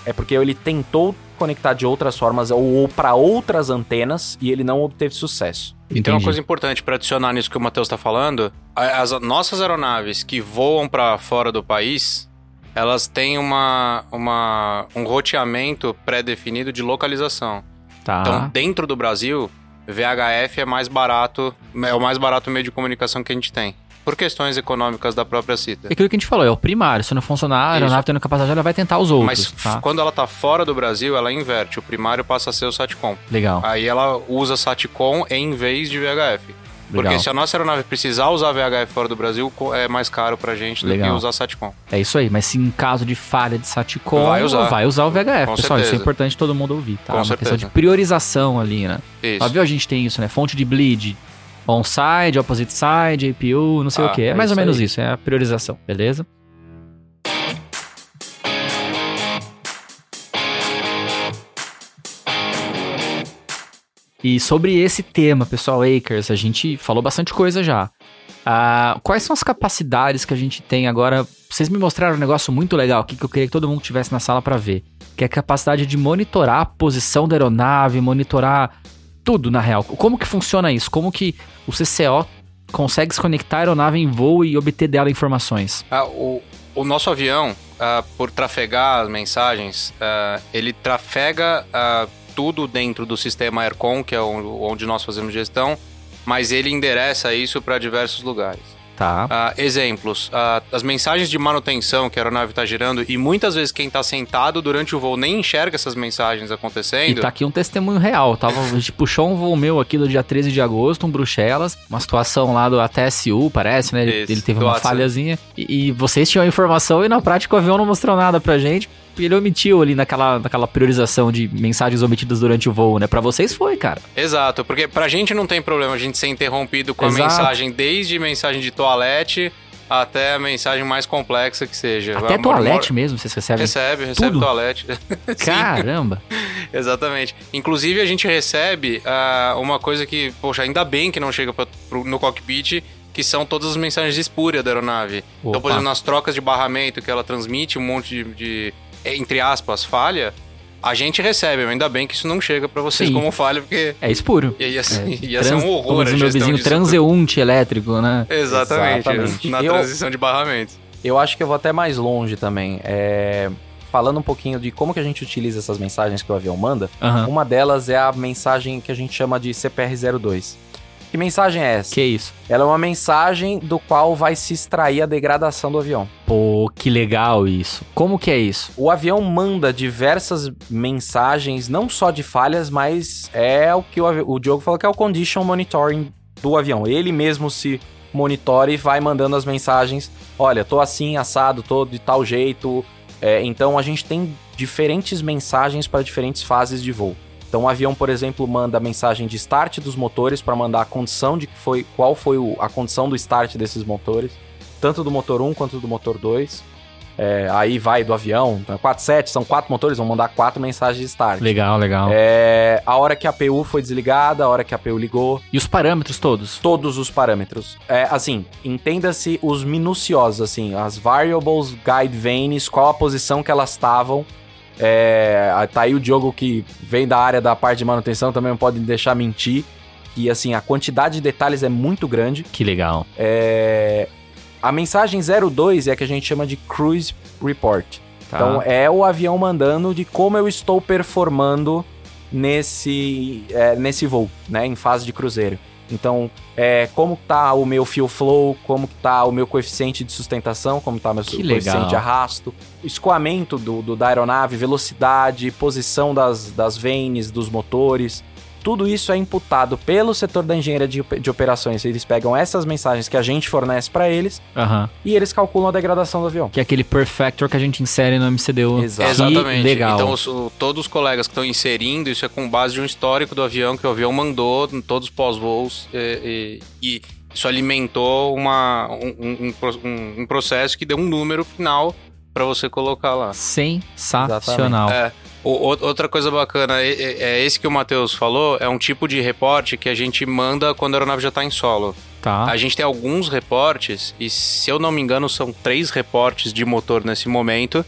Speaker 3: é porque ele tentou conectar de outras formas ou, ou para outras antenas e ele não obteve sucesso.
Speaker 4: E tem uma
Speaker 2: Entendi.
Speaker 4: coisa importante para adicionar nisso que o Matheus está falando. As nossas aeronaves que voam para fora do país, elas têm uma, uma, um roteamento pré-definido de localização.
Speaker 2: Tá.
Speaker 4: Então, dentro do Brasil, VHF é mais barato, é o mais barato meio de comunicação que a gente tem. Por questões econômicas da própria CITA.
Speaker 2: É aquilo que a gente falou, é o primário. Se não funcionar, a aeronave
Speaker 4: Isso.
Speaker 2: tendo capacidade, ela vai tentar os outros.
Speaker 4: Mas
Speaker 2: tá?
Speaker 4: quando ela tá fora do Brasil, ela inverte. O primário passa a ser o SATCOM.
Speaker 2: Legal.
Speaker 4: Aí ela usa SATCOM em vez de VHF. Porque se a nossa aeronave precisar usar VHF fora do Brasil, é mais caro pra gente do
Speaker 2: Legal.
Speaker 4: que usar SATCOM.
Speaker 2: É isso aí, mas se em caso de falha de Satcom,
Speaker 4: Vai usar.
Speaker 2: vai usar o VHF.
Speaker 4: Com
Speaker 2: Pessoal, isso é
Speaker 4: certeza.
Speaker 2: importante todo mundo ouvir, tá?
Speaker 4: Com
Speaker 2: Uma questão de
Speaker 4: certeza.
Speaker 2: priorização ali, né?
Speaker 4: Isso.
Speaker 2: Óbvio, a gente tem isso, né? Fonte de bleed, on-side, opposite side, APU, não sei
Speaker 4: Ah,
Speaker 2: o que. É,
Speaker 3: é
Speaker 2: mais ou menos
Speaker 3: aí.
Speaker 2: isso, é a priorização, beleza? E sobre esse tema, pessoal, Acres, a gente falou bastante coisa já. Ah, quais são as capacidades que a gente tem agora? Vocês me mostraram um negócio muito legal aqui que eu queria que todo mundo estivesse na sala para ver, que é a capacidade de monitorar a posição da aeronave, monitorar tudo na real. Como que funciona isso? Como que o CCO consegue se conectar à aeronave em voo e obter dela informações?
Speaker 4: Ah, o, o nosso avião, ah, por trafegar as mensagens, ah, ele trafega tudo dentro do sistema Aircom, que é onde nós fazemos gestão, mas ele endereça isso para diversos lugares.
Speaker 2: Tá.
Speaker 4: Ah, exemplos, ah, as mensagens de manutenção que a aeronave está gerando, e muitas vezes quem está sentado durante o voo nem enxerga essas mensagens
Speaker 2: E
Speaker 4: acontecendo.
Speaker 2: tá aqui um testemunho real. Tava, a gente puxou um voo meu aqui do dia 13 de agosto, um Bruxelas, uma situação lá do ATSU, parece, né? Ele,
Speaker 4: Isso,
Speaker 2: ele teve uma falhazinha. E, e vocês tinham a informação e na prática o avião não mostrou nada pra gente. Ele omitiu ali naquela, naquela priorização de mensagens omitidas durante o voo, né? Pra vocês foi, cara.
Speaker 4: Exato, porque pra gente não tem problema a gente ser interrompido com
Speaker 2: Exato.
Speaker 4: a mensagem, desde mensagem de toalete até a mensagem mais complexa que seja.
Speaker 2: Até toalete mesem, vocês recebem.
Speaker 4: Recebe, recebe
Speaker 2: tudo?
Speaker 4: toalete.
Speaker 2: Caramba.
Speaker 4: exatamente. Inclusive, a gente recebe ah, uma coisa que, poxa, ainda bem que não chega pra, pro- no cockpit, que são todas as mensagens de espúria da aeronave. Então, por
Speaker 2: Opa.
Speaker 4: exemplo, nas trocas de barramento que ela transmite um monte de, de, entre aspas, falha, a gente recebe, ainda bem que isso não chega pra vocês
Speaker 2: Sim.
Speaker 4: como falha, porque
Speaker 2: É espúrio.
Speaker 4: ia, ia,
Speaker 2: É,
Speaker 4: ia ser
Speaker 2: trans-
Speaker 4: um horror
Speaker 2: como meu vizinho,
Speaker 4: disso
Speaker 2: transeunte elétrico, né?
Speaker 4: Exatamente,
Speaker 3: Exatamente.
Speaker 4: na
Speaker 3: Eu-
Speaker 4: transição de barramento.
Speaker 3: Eu acho que eu vou até mais longe também. É, Falando um pouquinho de como que a gente utiliza essas mensagens que o avião manda,
Speaker 2: Aham.
Speaker 3: uma delas é a mensagem que a gente chama de CPR02. Que mensagem é essa?
Speaker 2: Que isso?
Speaker 3: Ela é uma mensagem do qual vai se extrair a degradação do avião.
Speaker 2: Pô, que legal isso. Como que é isso?
Speaker 3: O avião manda diversas mensagens, não só de falhas, mas é o que o, o Diogo falou que é o condition monitoring do avião. Ele mesmo se monitora e vai mandando as mensagens. Olha, tô assim, assado, tô de tal jeito. É, então a gente tem diferentes mensagens para diferentes fases de voo. Então o avião, por exemplo, manda a mensagem de start dos motores para mandar a condição de que foi, qual foi o- a condição do start desses motores, tanto do motor 1 quanto do motor 2. É, aí vai do avião, então, 4, 7, são quatro motores, vão mandar quatro mensagens de start.
Speaker 2: Legal, legal.
Speaker 3: É, a hora que a APU foi desligada, a hora que a APU ligou,
Speaker 2: E os parâmetros todos?
Speaker 3: todos os parâmetros. É, assim, entenda-se os minuciosos, assim, as variables, guide vanes, qual a posição que elas estavam. É, tá aí o Diogo que vem da área da parte de manutenção, também não pode deixar mentir. E assim, a quantidade de detalhes é muito grande.
Speaker 2: Que legal.
Speaker 3: É, a mensagem 02 é a que a gente chama de Cruise Report.
Speaker 2: Tá.
Speaker 3: Então é o avião mandando de como eu estou performando nesse, é, nesse voo, né? Em fase de cruzeiro. Então, é, como tá o meu fuel flow, como tá o meu coeficiente de sustentação, como tá meu
Speaker 2: Que
Speaker 3: coeficiente
Speaker 2: legal.
Speaker 3: de arrasto, escoamento do, do- da aeronave, velocidade, posição das, das vanes, dos motores. Tudo isso é imputado pelo setor da engenharia de, de operações. Eles pegam essas mensagens que a gente fornece para eles
Speaker 2: Aham.
Speaker 3: e eles calculam a degradação do avião.
Speaker 2: Que é aquele perfector que a gente insere no MCDU.
Speaker 3: Exato.
Speaker 2: Que
Speaker 4: Exatamente.
Speaker 2: legal.
Speaker 4: Então, os- todos os colegas que estão inserindo, isso é com base de um histórico do avião que o avião mandou em todos os pós-voos. E, e- e isso alimentou uma, um, um- um processo que deu um número final para você colocar lá.
Speaker 2: Sensacional.
Speaker 4: É. O- o- outra coisa bacana, é, é- é esse que o Matheus falou, é um tipo de reporte que a gente manda quando a aeronave já está em solo.
Speaker 2: Tá.
Speaker 4: A gente tem alguns reportes, e se eu não me engano, são três reportes de motor nesse momento,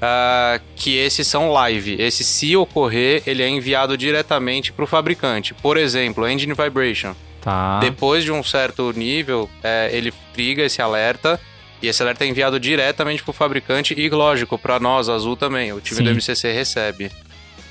Speaker 4: ah, que esses são live. Esse, se ocorrer, ele é enviado diretamente para o fabricante. Por exemplo, engine vibration.
Speaker 2: Tá.
Speaker 4: Depois de um certo nível, é, ele triga esse alerta. E esse alerta é enviado diretamente para o fabricante e, lógico, para nós, Azul também. O time
Speaker 2: Sim.
Speaker 4: do MCC recebe.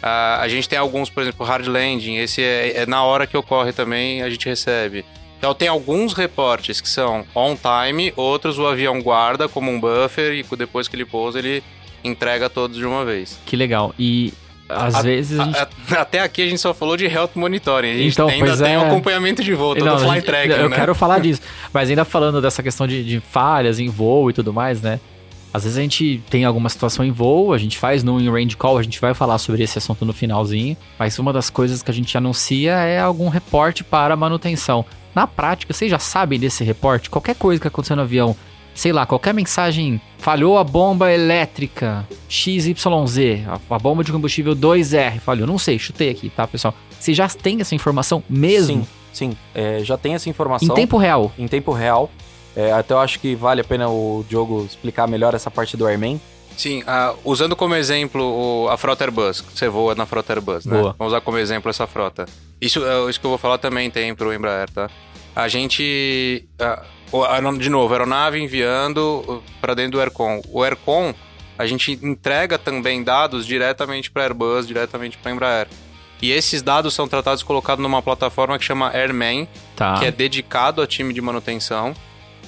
Speaker 4: Ah, a gente tem alguns, por exemplo, hard landing. Esse é, é na hora que ocorre também, a gente recebe. Então tem alguns reportes que são on time, outros o avião guarda como um buffer e depois que ele pousa ele entrega todos de uma vez.
Speaker 2: Que legal. E às
Speaker 4: A-
Speaker 2: vezes a gente.
Speaker 4: A- até aqui a gente só falou de health monitoring. A gente
Speaker 2: Então,
Speaker 4: ainda tem
Speaker 2: é.
Speaker 4: acompanhamento de voo, todo
Speaker 2: Não,
Speaker 4: o fly
Speaker 2: gente,
Speaker 4: tracking,
Speaker 2: eu
Speaker 4: né?
Speaker 2: quero falar disso. Mas ainda falando dessa questão de, de falhas em voo e tudo mais, né? Às vezes a gente tem alguma situação em voo, a gente faz no in-range call, a gente vai falar sobre esse assunto no finalzinho. Mas uma das coisas que a gente anuncia é algum reporte para manutenção. Na prática, vocês já sabem desse reporte? Qualquer coisa que aconteceu no avião, sei lá, qualquer mensagem, falhou a bomba elétrica XYZ, a, a bomba de combustível 2R, falhou, não sei, chutei aqui, tá, pessoal? Vocês já têm essa informação mesmo?
Speaker 3: Sim, sim. É, já tem essa informação.
Speaker 2: Em tempo real.
Speaker 3: em tempo real. É, até eu acho que vale a pena o Diogo explicar melhor essa parte do Airman.
Speaker 4: Sim, usando como exemplo o- a frota Airbus, que você voa na frota Airbus, né?
Speaker 2: Boa.
Speaker 4: Vamos usar como exemplo essa frota. Isso, é, isso que eu vou falar também tem pro Embraer, tá? A gente, a- de novo, a aeronave enviando para dentro do Aircon. O Aircon, a gente entrega também dados diretamente para Airbus, diretamente para Embraer. E esses dados são tratados e colocados numa plataforma que chama Airman,
Speaker 2: Tá.
Speaker 4: que é dedicado ao time de manutenção.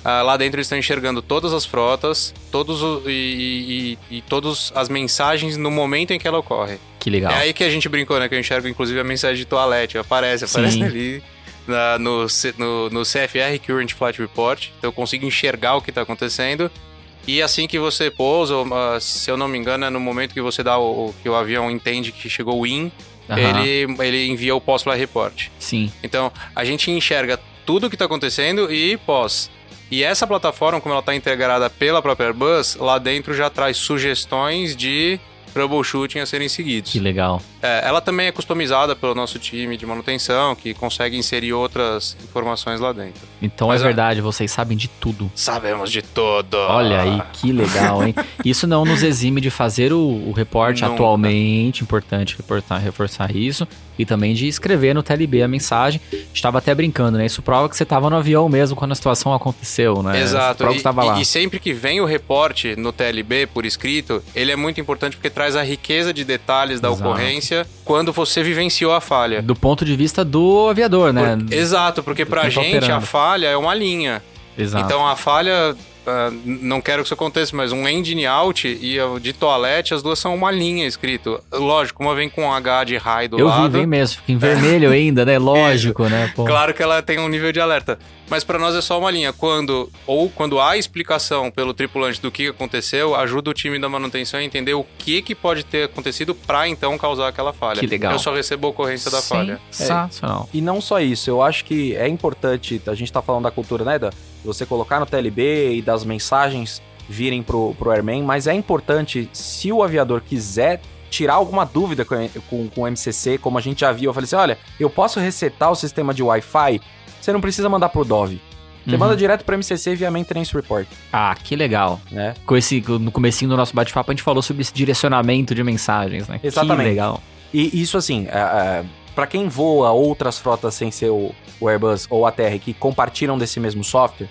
Speaker 4: Ah, lá dentro eles estão enxergando todas as frotas, todos o- e, e, e todas as mensagens no momento em que ela ocorre.
Speaker 2: Que legal.
Speaker 4: É aí que a gente brincou, né? Que eu enxergo inclusive a mensagem de toalete. Aparece,
Speaker 2: Sim.
Speaker 4: aparece ali na- no, no, no CFR, Current Flight Report. Então eu consigo enxergar o que está acontecendo. E assim que você pousa, ah, se eu não me engano, é no momento que você dá o, que o avião entende que chegou o IN,
Speaker 2: Aham.
Speaker 4: ele, ele envia o post-flight report.
Speaker 2: Sim.
Speaker 4: Então, a gente enxerga tudo o que está acontecendo e pós. E essa plataforma, como ela está integrada pela própria Airbus, lá dentro já traz sugestões de troubleshooting a serem seguidos.
Speaker 2: Que legal.
Speaker 4: É, ela também é customizada pelo nosso time de manutenção, que consegue inserir outras informações lá dentro.
Speaker 2: Então
Speaker 4: Mas
Speaker 2: é
Speaker 4: é-
Speaker 2: verdade, vocês sabem de tudo.
Speaker 4: Sabemos de tudo!
Speaker 2: Olha aí, que legal, hein? Isso não nos exime de fazer o, o reporte
Speaker 4: Nunca.
Speaker 2: atualmente, importante reportar, reforçar isso, e também de escrever no TLB a mensagem. Estava até brincando, né? Isso prova que você estava no avião mesmo quando a situação aconteceu, né?
Speaker 4: Exato.
Speaker 2: Prova que
Speaker 4: E,
Speaker 2: estava lá.
Speaker 4: e- sempre que vem o reporte no TLB por escrito, ele é muito importante porque traz a riqueza de detalhes da
Speaker 2: Exato.
Speaker 4: ocorrência quando você vivenciou a falha.
Speaker 2: Do ponto de vista do aviador, né?
Speaker 4: Por- Exato, porque pra
Speaker 2: tá
Speaker 4: gente a
Speaker 2: operando.
Speaker 4: falha é uma linha.
Speaker 2: Exato.
Speaker 4: Então a falha, n- não quero que isso aconteça, mas um engine out e o de toalete, as duas são uma linha escrito. Lógico, uma vem com um H de raio do
Speaker 2: Eu vi,
Speaker 4: lado.
Speaker 2: vem mesmo, fica em vermelho ainda, né? Lógico, né? Pô.
Speaker 4: Claro que ela tem um nível de alerta. Mas pra nós é só uma linha. Quando ou quando há explicação pelo tripulante do que aconteceu, ajuda o time da manutenção a entender o que, que pode ter acontecido pra então causar aquela falha.
Speaker 2: Que legal.
Speaker 4: Eu só recebo a ocorrência da falha.
Speaker 2: Sensacional.
Speaker 3: E não só isso, eu acho que é importante, a gente tá falando da cultura, né, da você colocar no TLB e das mensagens virem pro, pro Airman, mas é importante, se o aviador quiser tirar alguma dúvida com, com, com o MCC, como a gente já viu, eu falei assim, olha, eu posso resetar o sistema de Wi-Fi, você não precisa mandar pro Dove. Você
Speaker 2: Uhum.
Speaker 3: manda direto pro MCC via Maintenance Report,
Speaker 2: Ah, que legal.
Speaker 3: né?
Speaker 2: Com esse, no comecinho do nosso bate-papo, a gente falou sobre esse direcionamento de mensagens, né?
Speaker 3: Exatamente.
Speaker 2: Que legal.
Speaker 3: E isso, assim, é, é, para quem voa outras frotas sem ser o, o Airbus ou o ATR que compartilham desse mesmo software,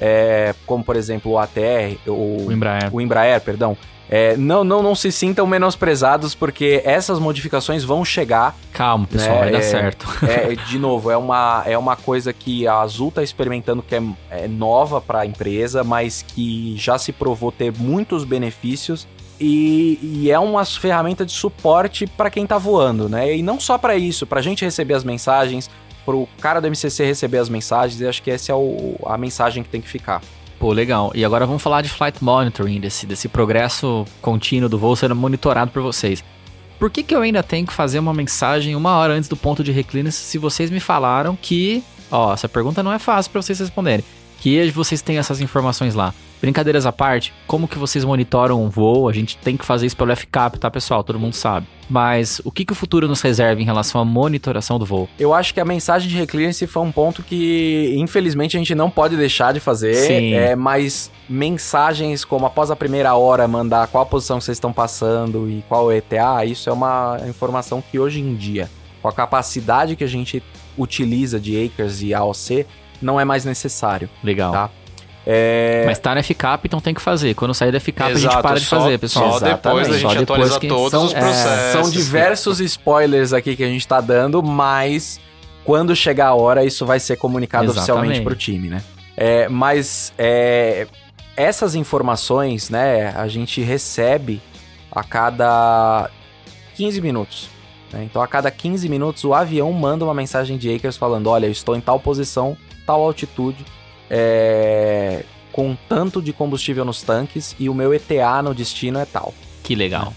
Speaker 3: é, como por exemplo o ATR, o,
Speaker 2: O Embraer.
Speaker 3: o Embraer, perdão, é, não, não, não se sintam menosprezados porque essas modificações vão chegar.
Speaker 2: Calma, pessoal,
Speaker 3: né,
Speaker 2: vai dar
Speaker 3: é,
Speaker 2: certo.
Speaker 3: É, de novo, é uma, é uma coisa que a Azul tá experimentando que é, é nova para a empresa, mas que já se provou ter muitos benefícios e, e é uma ferramenta de suporte para quem tá voando, né? E não só para isso, pra gente receber as mensagens, pro cara do MCC receber as mensagens, eu acho que essa é o- a mensagem que tem que ficar.
Speaker 2: Pô, legal. E agora vamos falar de flight monitoring, desse, desse progresso contínuo do voo sendo monitorado por vocês. Por que, que eu ainda tenho que fazer uma mensagem uma hora antes do ponto de reclínio se vocês me falaram que. Ó, essa pergunta não é fácil para vocês responderem. Que vocês têm essas informações lá. Brincadeiras à parte, como que vocês monitoram o voo? A gente tem que fazer isso pelo FCAP, tá, pessoal? Todo mundo sabe. Mas o que, que o futuro nos reserva em relação à monitoração do voo?
Speaker 3: Eu acho que a mensagem de reclearance foi um ponto que, infelizmente, a gente não pode deixar de fazer.
Speaker 2: Sim.
Speaker 3: É, mas mensagens como após a primeira hora mandar qual a posição que vocês estão passando e qual o ETA, isso é uma informação que hoje em dia, com a capacidade que a gente utiliza de Acres e AOC, não é mais necessário.
Speaker 2: Legal.
Speaker 3: Tá. É...
Speaker 2: Mas tá no FCAP, então tem que fazer. Quando sair do FCAP, a gente
Speaker 4: Exato,
Speaker 2: para de fazer, pessoal.
Speaker 4: Só depois da
Speaker 3: Exatamente.
Speaker 4: gente
Speaker 2: Só depois
Speaker 4: atualizar
Speaker 2: que
Speaker 4: todos
Speaker 2: são-
Speaker 4: os
Speaker 2: é,
Speaker 4: processos.
Speaker 3: São diversos spoilers aqui que a gente tá dando, mas quando chegar a hora, isso vai ser comunicado
Speaker 2: Exatamente.
Speaker 3: oficialmente pro time, né? É, mas é, essas informações, né, a gente recebe a cada 15 minutos. né? Então, a cada 15 minutos, o avião manda uma mensagem de Acres falando: Olha, eu estou em tal posição, tal altitude, é, com tanto de combustível nos tanques e o meu ETA no destino é tal.
Speaker 2: Que legal.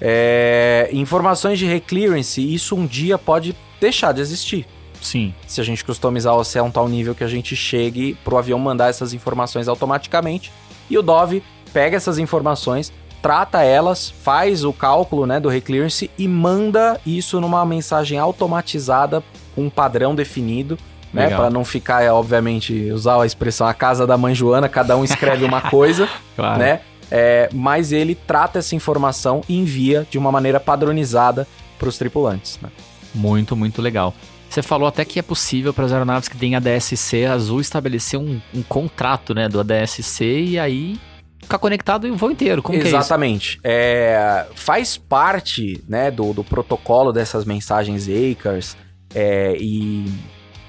Speaker 3: É, informações de reclearance, isso um dia pode deixar de existir.
Speaker 2: Sim.
Speaker 3: Se a gente customizar o OC a um tal nível que a gente chegue pro avião mandar essas informações automaticamente. E o Dove pega essas informações, trata elas, faz o cálculo né, do reclearance e manda isso numa mensagem automatizada com um padrão definido. Né, para não ficar, é, obviamente, usar a expressão a casa da mãe Joana, cada um escreve uma coisa
Speaker 2: Claro.
Speaker 3: né? É, mas ele trata essa informação e envia de uma maneira padronizada para os tripulantes. Né?
Speaker 2: Muito, muito legal. Você falou até que é possível para as aeronaves que têm ADSC Azul estabelecer um, um contrato, né, do ADSC e aí ficar conectado o voo inteiro. Como é?
Speaker 3: Exatamente. É, faz parte né, do, do protocolo dessas mensagens Acres é, e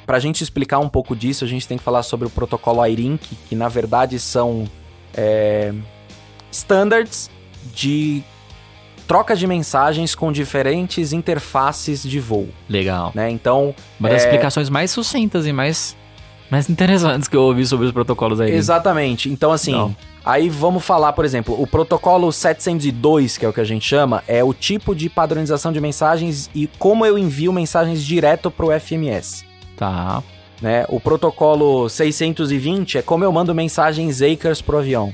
Speaker 3: para a gente explicar um pouco disso, a gente tem que falar sobre o protocolo IRINC, que na verdade são é, standards de troca de mensagens com diferentes interfaces de voo,
Speaker 2: Legal.
Speaker 3: né? Então,
Speaker 2: Uma das
Speaker 3: É.
Speaker 2: explicações mais sucintas e mais, mais interessantes que eu ouvi sobre os protocolos aí.
Speaker 3: Exatamente. Então, assim,
Speaker 2: Não.
Speaker 3: aí vamos falar, por exemplo, o protocolo 702, que é o que a gente chama, é o tipo de padronização de mensagens e como eu envio mensagens direto pro FMS.
Speaker 2: Tá.
Speaker 3: Né? O protocolo 620 é como eu mando mensagens Acres pro avião.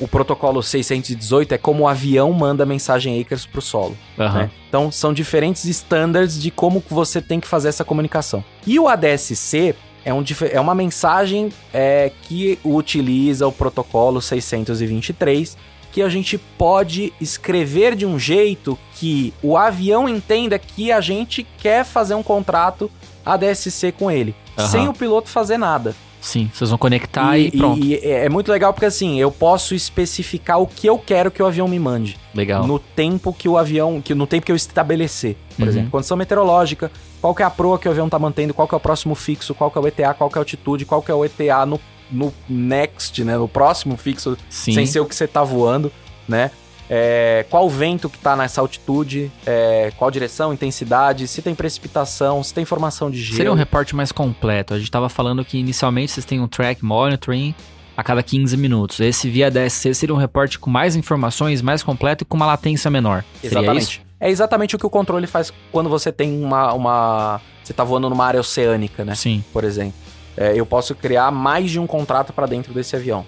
Speaker 3: O protocolo 618 é como o avião manda mensagem Acres pro solo.
Speaker 2: Aham.
Speaker 3: né? Então, são diferentes standards de como você tem que fazer essa comunicação. E o ADSC é, um, é uma mensagem é, que utiliza o protocolo 623, que a gente pode escrever de um jeito que o avião entenda que a gente quer fazer um contrato ADSC com ele,
Speaker 2: Aham.
Speaker 3: sem o piloto fazer nada.
Speaker 2: Sim, vocês vão conectar e, pronto.
Speaker 3: e é é muito legal porque assim, eu posso especificar o que eu quero que o avião me mande
Speaker 2: Legal.
Speaker 3: no tempo que o avião, que no tempo que eu estabelecer. Por
Speaker 2: Uhum.
Speaker 3: exemplo, condição meteorológica, qual que é a proa que o avião tá mantendo, qual que é o próximo fixo, qual que é o ETA, qual que é a altitude, qual que é o ETA no, no next, né, no próximo fixo,
Speaker 2: Sim.
Speaker 3: sem ser o que você tá voando, né? É, qual vento que tá nessa altitude, é, qual direção, intensidade, se tem precipitação, se tem formação de gelo.
Speaker 2: Seria um reporte mais completo. A gente tava falando que inicialmente vocês têm um track monitoring a cada 15 minutos. Esse via DSC seria um reporte com mais informações, mais completo e com uma latência menor.
Speaker 3: Exatamente. É exatamente o que o controle faz quando você tem uma. uma você tá voando numa área oceânica, né?
Speaker 2: Sim.
Speaker 3: Por exemplo. É, eu posso criar mais de um contrato para dentro desse avião.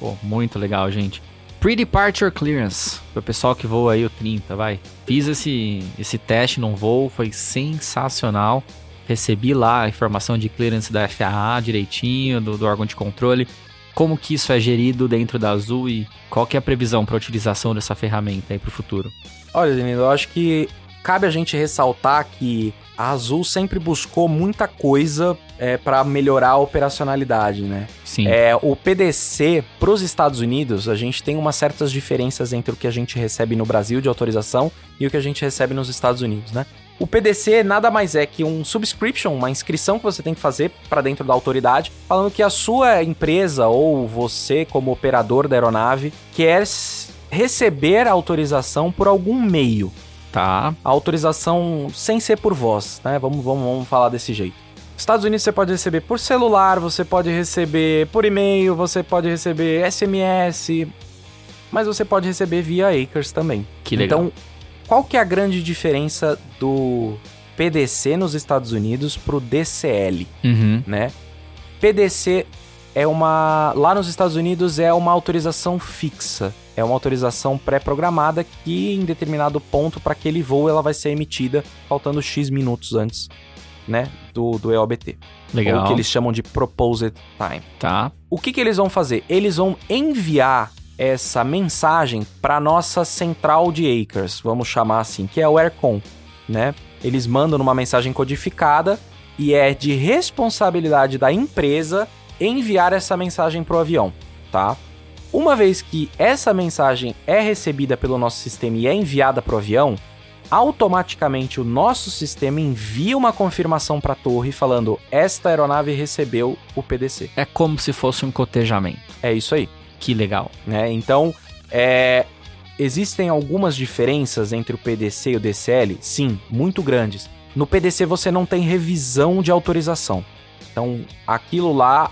Speaker 2: Pô, muito legal, gente. Pre-Departure Clearance, pro pessoal que voa aí o 30, vai. Fiz esse, esse teste num voo, foi sensacional. Recebi lá a informação de clearance da FAA direitinho, do, do órgão de controle. Como que isso é gerido dentro da Azul e qual que é a previsão para utilização dessa ferramenta aí pro futuro?
Speaker 3: Olha, Danilo, eu acho que cabe a gente ressaltar que a Azul sempre buscou muita coisa é, para melhorar a operacionalidade, né?
Speaker 2: Sim.
Speaker 3: É, o PDC para os Estados Unidos, a gente tem umas certas diferenças entre o que a gente recebe no Brasil de autorização e o que a gente recebe nos Estados Unidos, né? O PDC nada mais é que um subscription, uma inscrição que você tem que fazer para dentro da autoridade, falando que a sua empresa ou você como operador da aeronave quer receber a autorização por algum meio.
Speaker 2: Tá.
Speaker 3: A autorização sem ser por voz, né? Vamos, vamos, vamos falar desse jeito. Estados Unidos você pode receber por celular, você pode receber por e-mail, você pode receber SMS, mas você pode receber via Acres também.
Speaker 2: Que legal.
Speaker 3: Então, qual que é a grande diferença do PDC nos Estados Unidos pro DCL,
Speaker 2: Uhum.
Speaker 3: né? PDC é uma. Lá nos Estados Unidos é uma autorização fixa. É uma autorização pré-programada que, em determinado ponto, para aquele voo, ela vai ser emitida faltando X minutos antes, né? Do, do EOBT.
Speaker 2: Legal.
Speaker 3: Ou o que eles chamam de Proposed Time.
Speaker 2: Tá.
Speaker 3: O que, que eles vão fazer? Eles vão enviar essa mensagem para nossa central de acres, vamos chamar assim, que é o Aircom, né? Eles mandam uma mensagem codificada e é de responsabilidade da empresa enviar essa mensagem para o avião, tá? Uma vez que essa mensagem é recebida pelo nosso sistema e é enviada para o avião, automaticamente o nosso sistema envia uma confirmação para a torre falando: esta aeronave recebeu o PDC.
Speaker 2: É como se fosse um cotejamento.
Speaker 3: É isso aí.
Speaker 2: Que legal.
Speaker 3: Né? Então, é, existem algumas diferenças entre o PDC e o DCL? Sim, muito grandes. No PDC você não tem revisão de autorização. Então, aquilo lá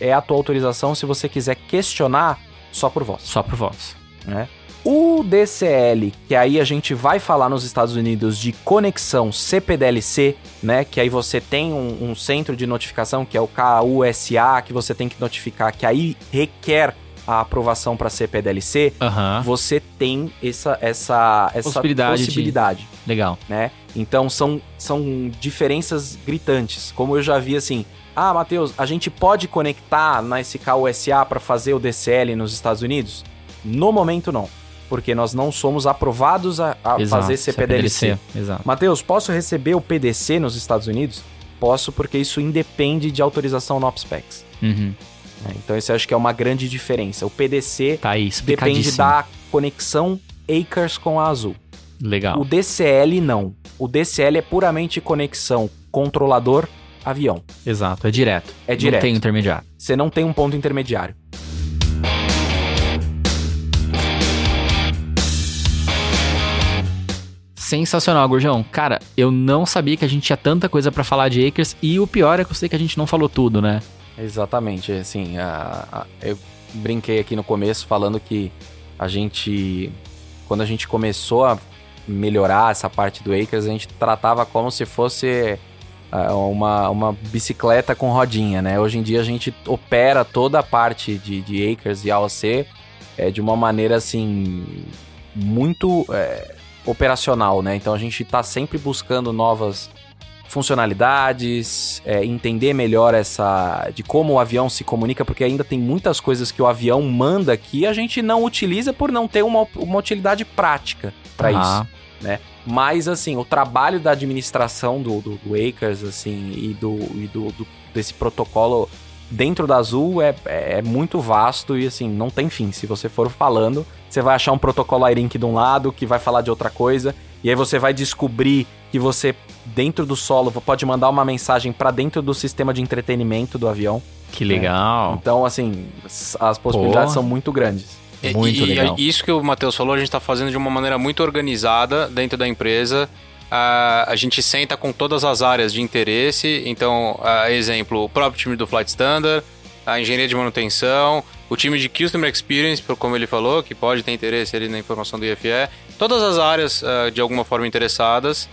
Speaker 3: é a tua autorização se você quiser questionar só por voz.
Speaker 2: Só por voz.
Speaker 3: Né? O DCL, que aí a gente vai falar nos Estados Unidos de conexão CPDLC, né? Que aí você tem um, um centro de notificação, que é o KUSA, que você tem que notificar, que aí requer a aprovação para CPDLC,
Speaker 2: Aham.
Speaker 3: você tem essa, essa, essa
Speaker 2: Possibilidade de-
Speaker 3: possibilidade
Speaker 2: Legal.
Speaker 3: né? Então são, são diferenças gritantes. Como eu já vi assim, ah, Matheus, a gente pode conectar na SKUSA para fazer o DCL nos Estados Unidos? No momento não, porque nós não somos aprovados a, a
Speaker 2: Exato.
Speaker 3: fazer CPDLC.
Speaker 2: Exato.
Speaker 3: Matheus, posso receber o PDC nos Estados Unidos? Posso, porque isso independe de autorização no OPSPECS.
Speaker 2: Uhum.
Speaker 3: né? Então isso acho que é uma grande diferença. O PDC
Speaker 2: Tá aí,
Speaker 3: depende da conexão Acres com a Azul.
Speaker 2: Legal.
Speaker 3: O DCL não. O DCL é puramente conexão controlador avião.
Speaker 2: Exato, é direto.
Speaker 3: É direto.
Speaker 2: Não tem intermediário.
Speaker 3: Você não tem um ponto intermediário.
Speaker 2: Sensacional, Gurjão. Cara, eu não sabia que a gente tinha tanta coisa pra falar de Acres e o pior é que eu sei que a gente não falou tudo, né?
Speaker 3: Exatamente, assim, a- a- eu brinquei aqui no começo falando que a gente, quando a gente começou a melhorar essa parte do Acres, a gente tratava como se fosse uma, uma bicicleta com rodinha, né? Hoje em dia a gente opera toda a parte de, de Acres e AOC é, de uma maneira, assim, muito é, operacional, né? Então a gente tá sempre buscando novas funcionalidades, é, entender melhor essa de como o avião se comunica, porque ainda tem muitas coisas que o avião manda que a gente não utiliza por não ter uma, uma utilidade prática para
Speaker 2: Ah,
Speaker 3: isso. Mas assim, o trabalho da administração do, do, do Acres, assim, e do, e do, do- desse protocolo dentro da Azul é, é muito vasto e assim, não tem fim. Se você for falando, você vai achar um protocolo Airink de um lado que vai falar de outra coisa, e aí você vai descobrir que você, dentro do solo, pode mandar uma mensagem para dentro do sistema de entretenimento do avião.
Speaker 2: que legal.
Speaker 3: Então, assim, as possibilidades
Speaker 2: Pô.
Speaker 3: são muito grandes.
Speaker 4: E-
Speaker 2: Muito
Speaker 4: e,
Speaker 2: legal.
Speaker 4: e isso que o Matheus falou, a gente está fazendo de uma maneira muito organizada dentro da empresa. Ah, a gente senta com todas as áreas de interesse. Então, ah, exemplo, o próprio time do Flight Standard, a engenharia de manutenção, o time de Customer Experience, por- como ele falou, que pode ter interesse ali na informação do IFE. Todas as áreas ah, de alguma forma interessadas.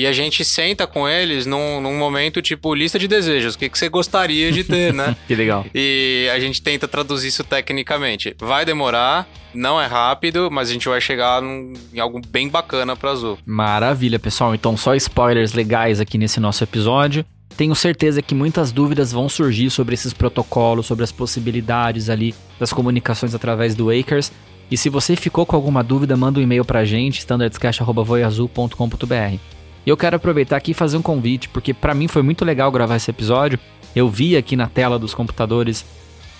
Speaker 4: E a gente senta com eles num, num momento tipo lista de desejos. O que, que você gostaria de ter, né?
Speaker 2: Que legal.
Speaker 4: E a gente tenta traduzir isso tecnicamente. Vai demorar, não é rápido, mas a gente vai chegar num- em algo bem bacana para Azul.
Speaker 2: Maravilha, pessoal. Então, só spoilers legais aqui nesse nosso episódio. Tenho certeza que muitas dúvidas vão surgir sobre esses protocolos, sobre as possibilidades ali das comunicações através do Acres. E se você ficou com alguma dúvida, manda um e-mail pra gente, standardscast.voiazul.com.br. E eu quero aproveitar aqui e fazer um convite, porque pra mim foi muito legal gravar esse episódio. Eu vi aqui na tela dos computadores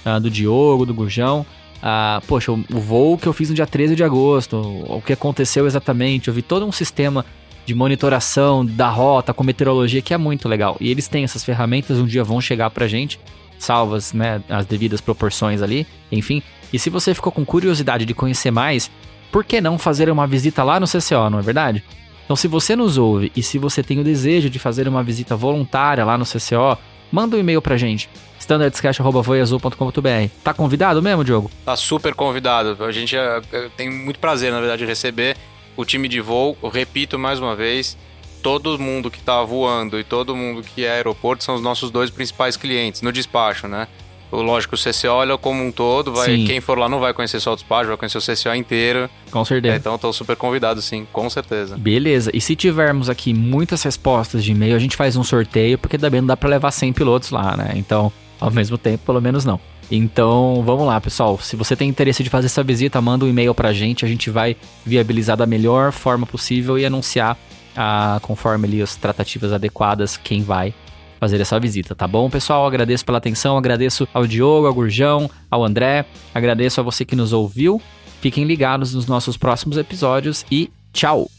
Speaker 2: ah, do Diogo, do Gurjão, ah, poxa, o, o voo que eu fiz no dia 13 de agosto, o, o que aconteceu exatamente. Eu vi todo um sistema de monitoração da rota com meteorologia que é muito legal. E eles têm essas ferramentas, um dia vão chegar pra gente, salvas, né, as devidas proporções ali, enfim. E se você ficou com curiosidade de conhecer mais, por que não fazer uma visita lá no CCO, não é verdade? Então, se você nos ouve e se você tem o desejo de fazer uma visita voluntária lá no CCO, manda um e-mail pra gente, standardscast.voiazul.com.br. Tá convidado mesmo, Diogo?
Speaker 4: Tá super convidado. A gente eh, eh, tem muito prazer, na verdade, de receber o time de voo. Eu repito mais uma vez. Todo mundo que tá voando e todo mundo que é aeroporto são os nossos dois principais clientes no despacho, né? Lógico, o CCO olha como um todo, vai,
Speaker 2: Sim.
Speaker 4: quem for lá não vai conhecer só o despacho, vai conhecer o CCO inteiro.
Speaker 2: Com certeza.
Speaker 4: É, então estão super convidados, sim, com certeza.
Speaker 2: Beleza, e se tivermos aqui muitas respostas de e-mail, a gente faz um sorteio, porque também não dá pra levar 100 pilotos lá, né? Então, ao mesmo tempo, pelo menos não. Então, vamos lá, pessoal. Se você tem interesse de fazer essa visita, manda um e-mail pra gente, a gente vai viabilizar da melhor forma possível e anunciar, ah, conforme ali as tratativas adequadas, quem vai fazer essa visita, tá bom, pessoal? Agradeço pela atenção, agradeço ao Diogo, ao Gurjão, ao André, agradeço a você que nos ouviu. Fiquem ligados nos nossos próximos episódios e tchau!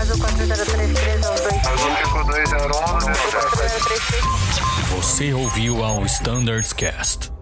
Speaker 6: Azul 403312.
Speaker 1: Você ouviu ao Standards Cast.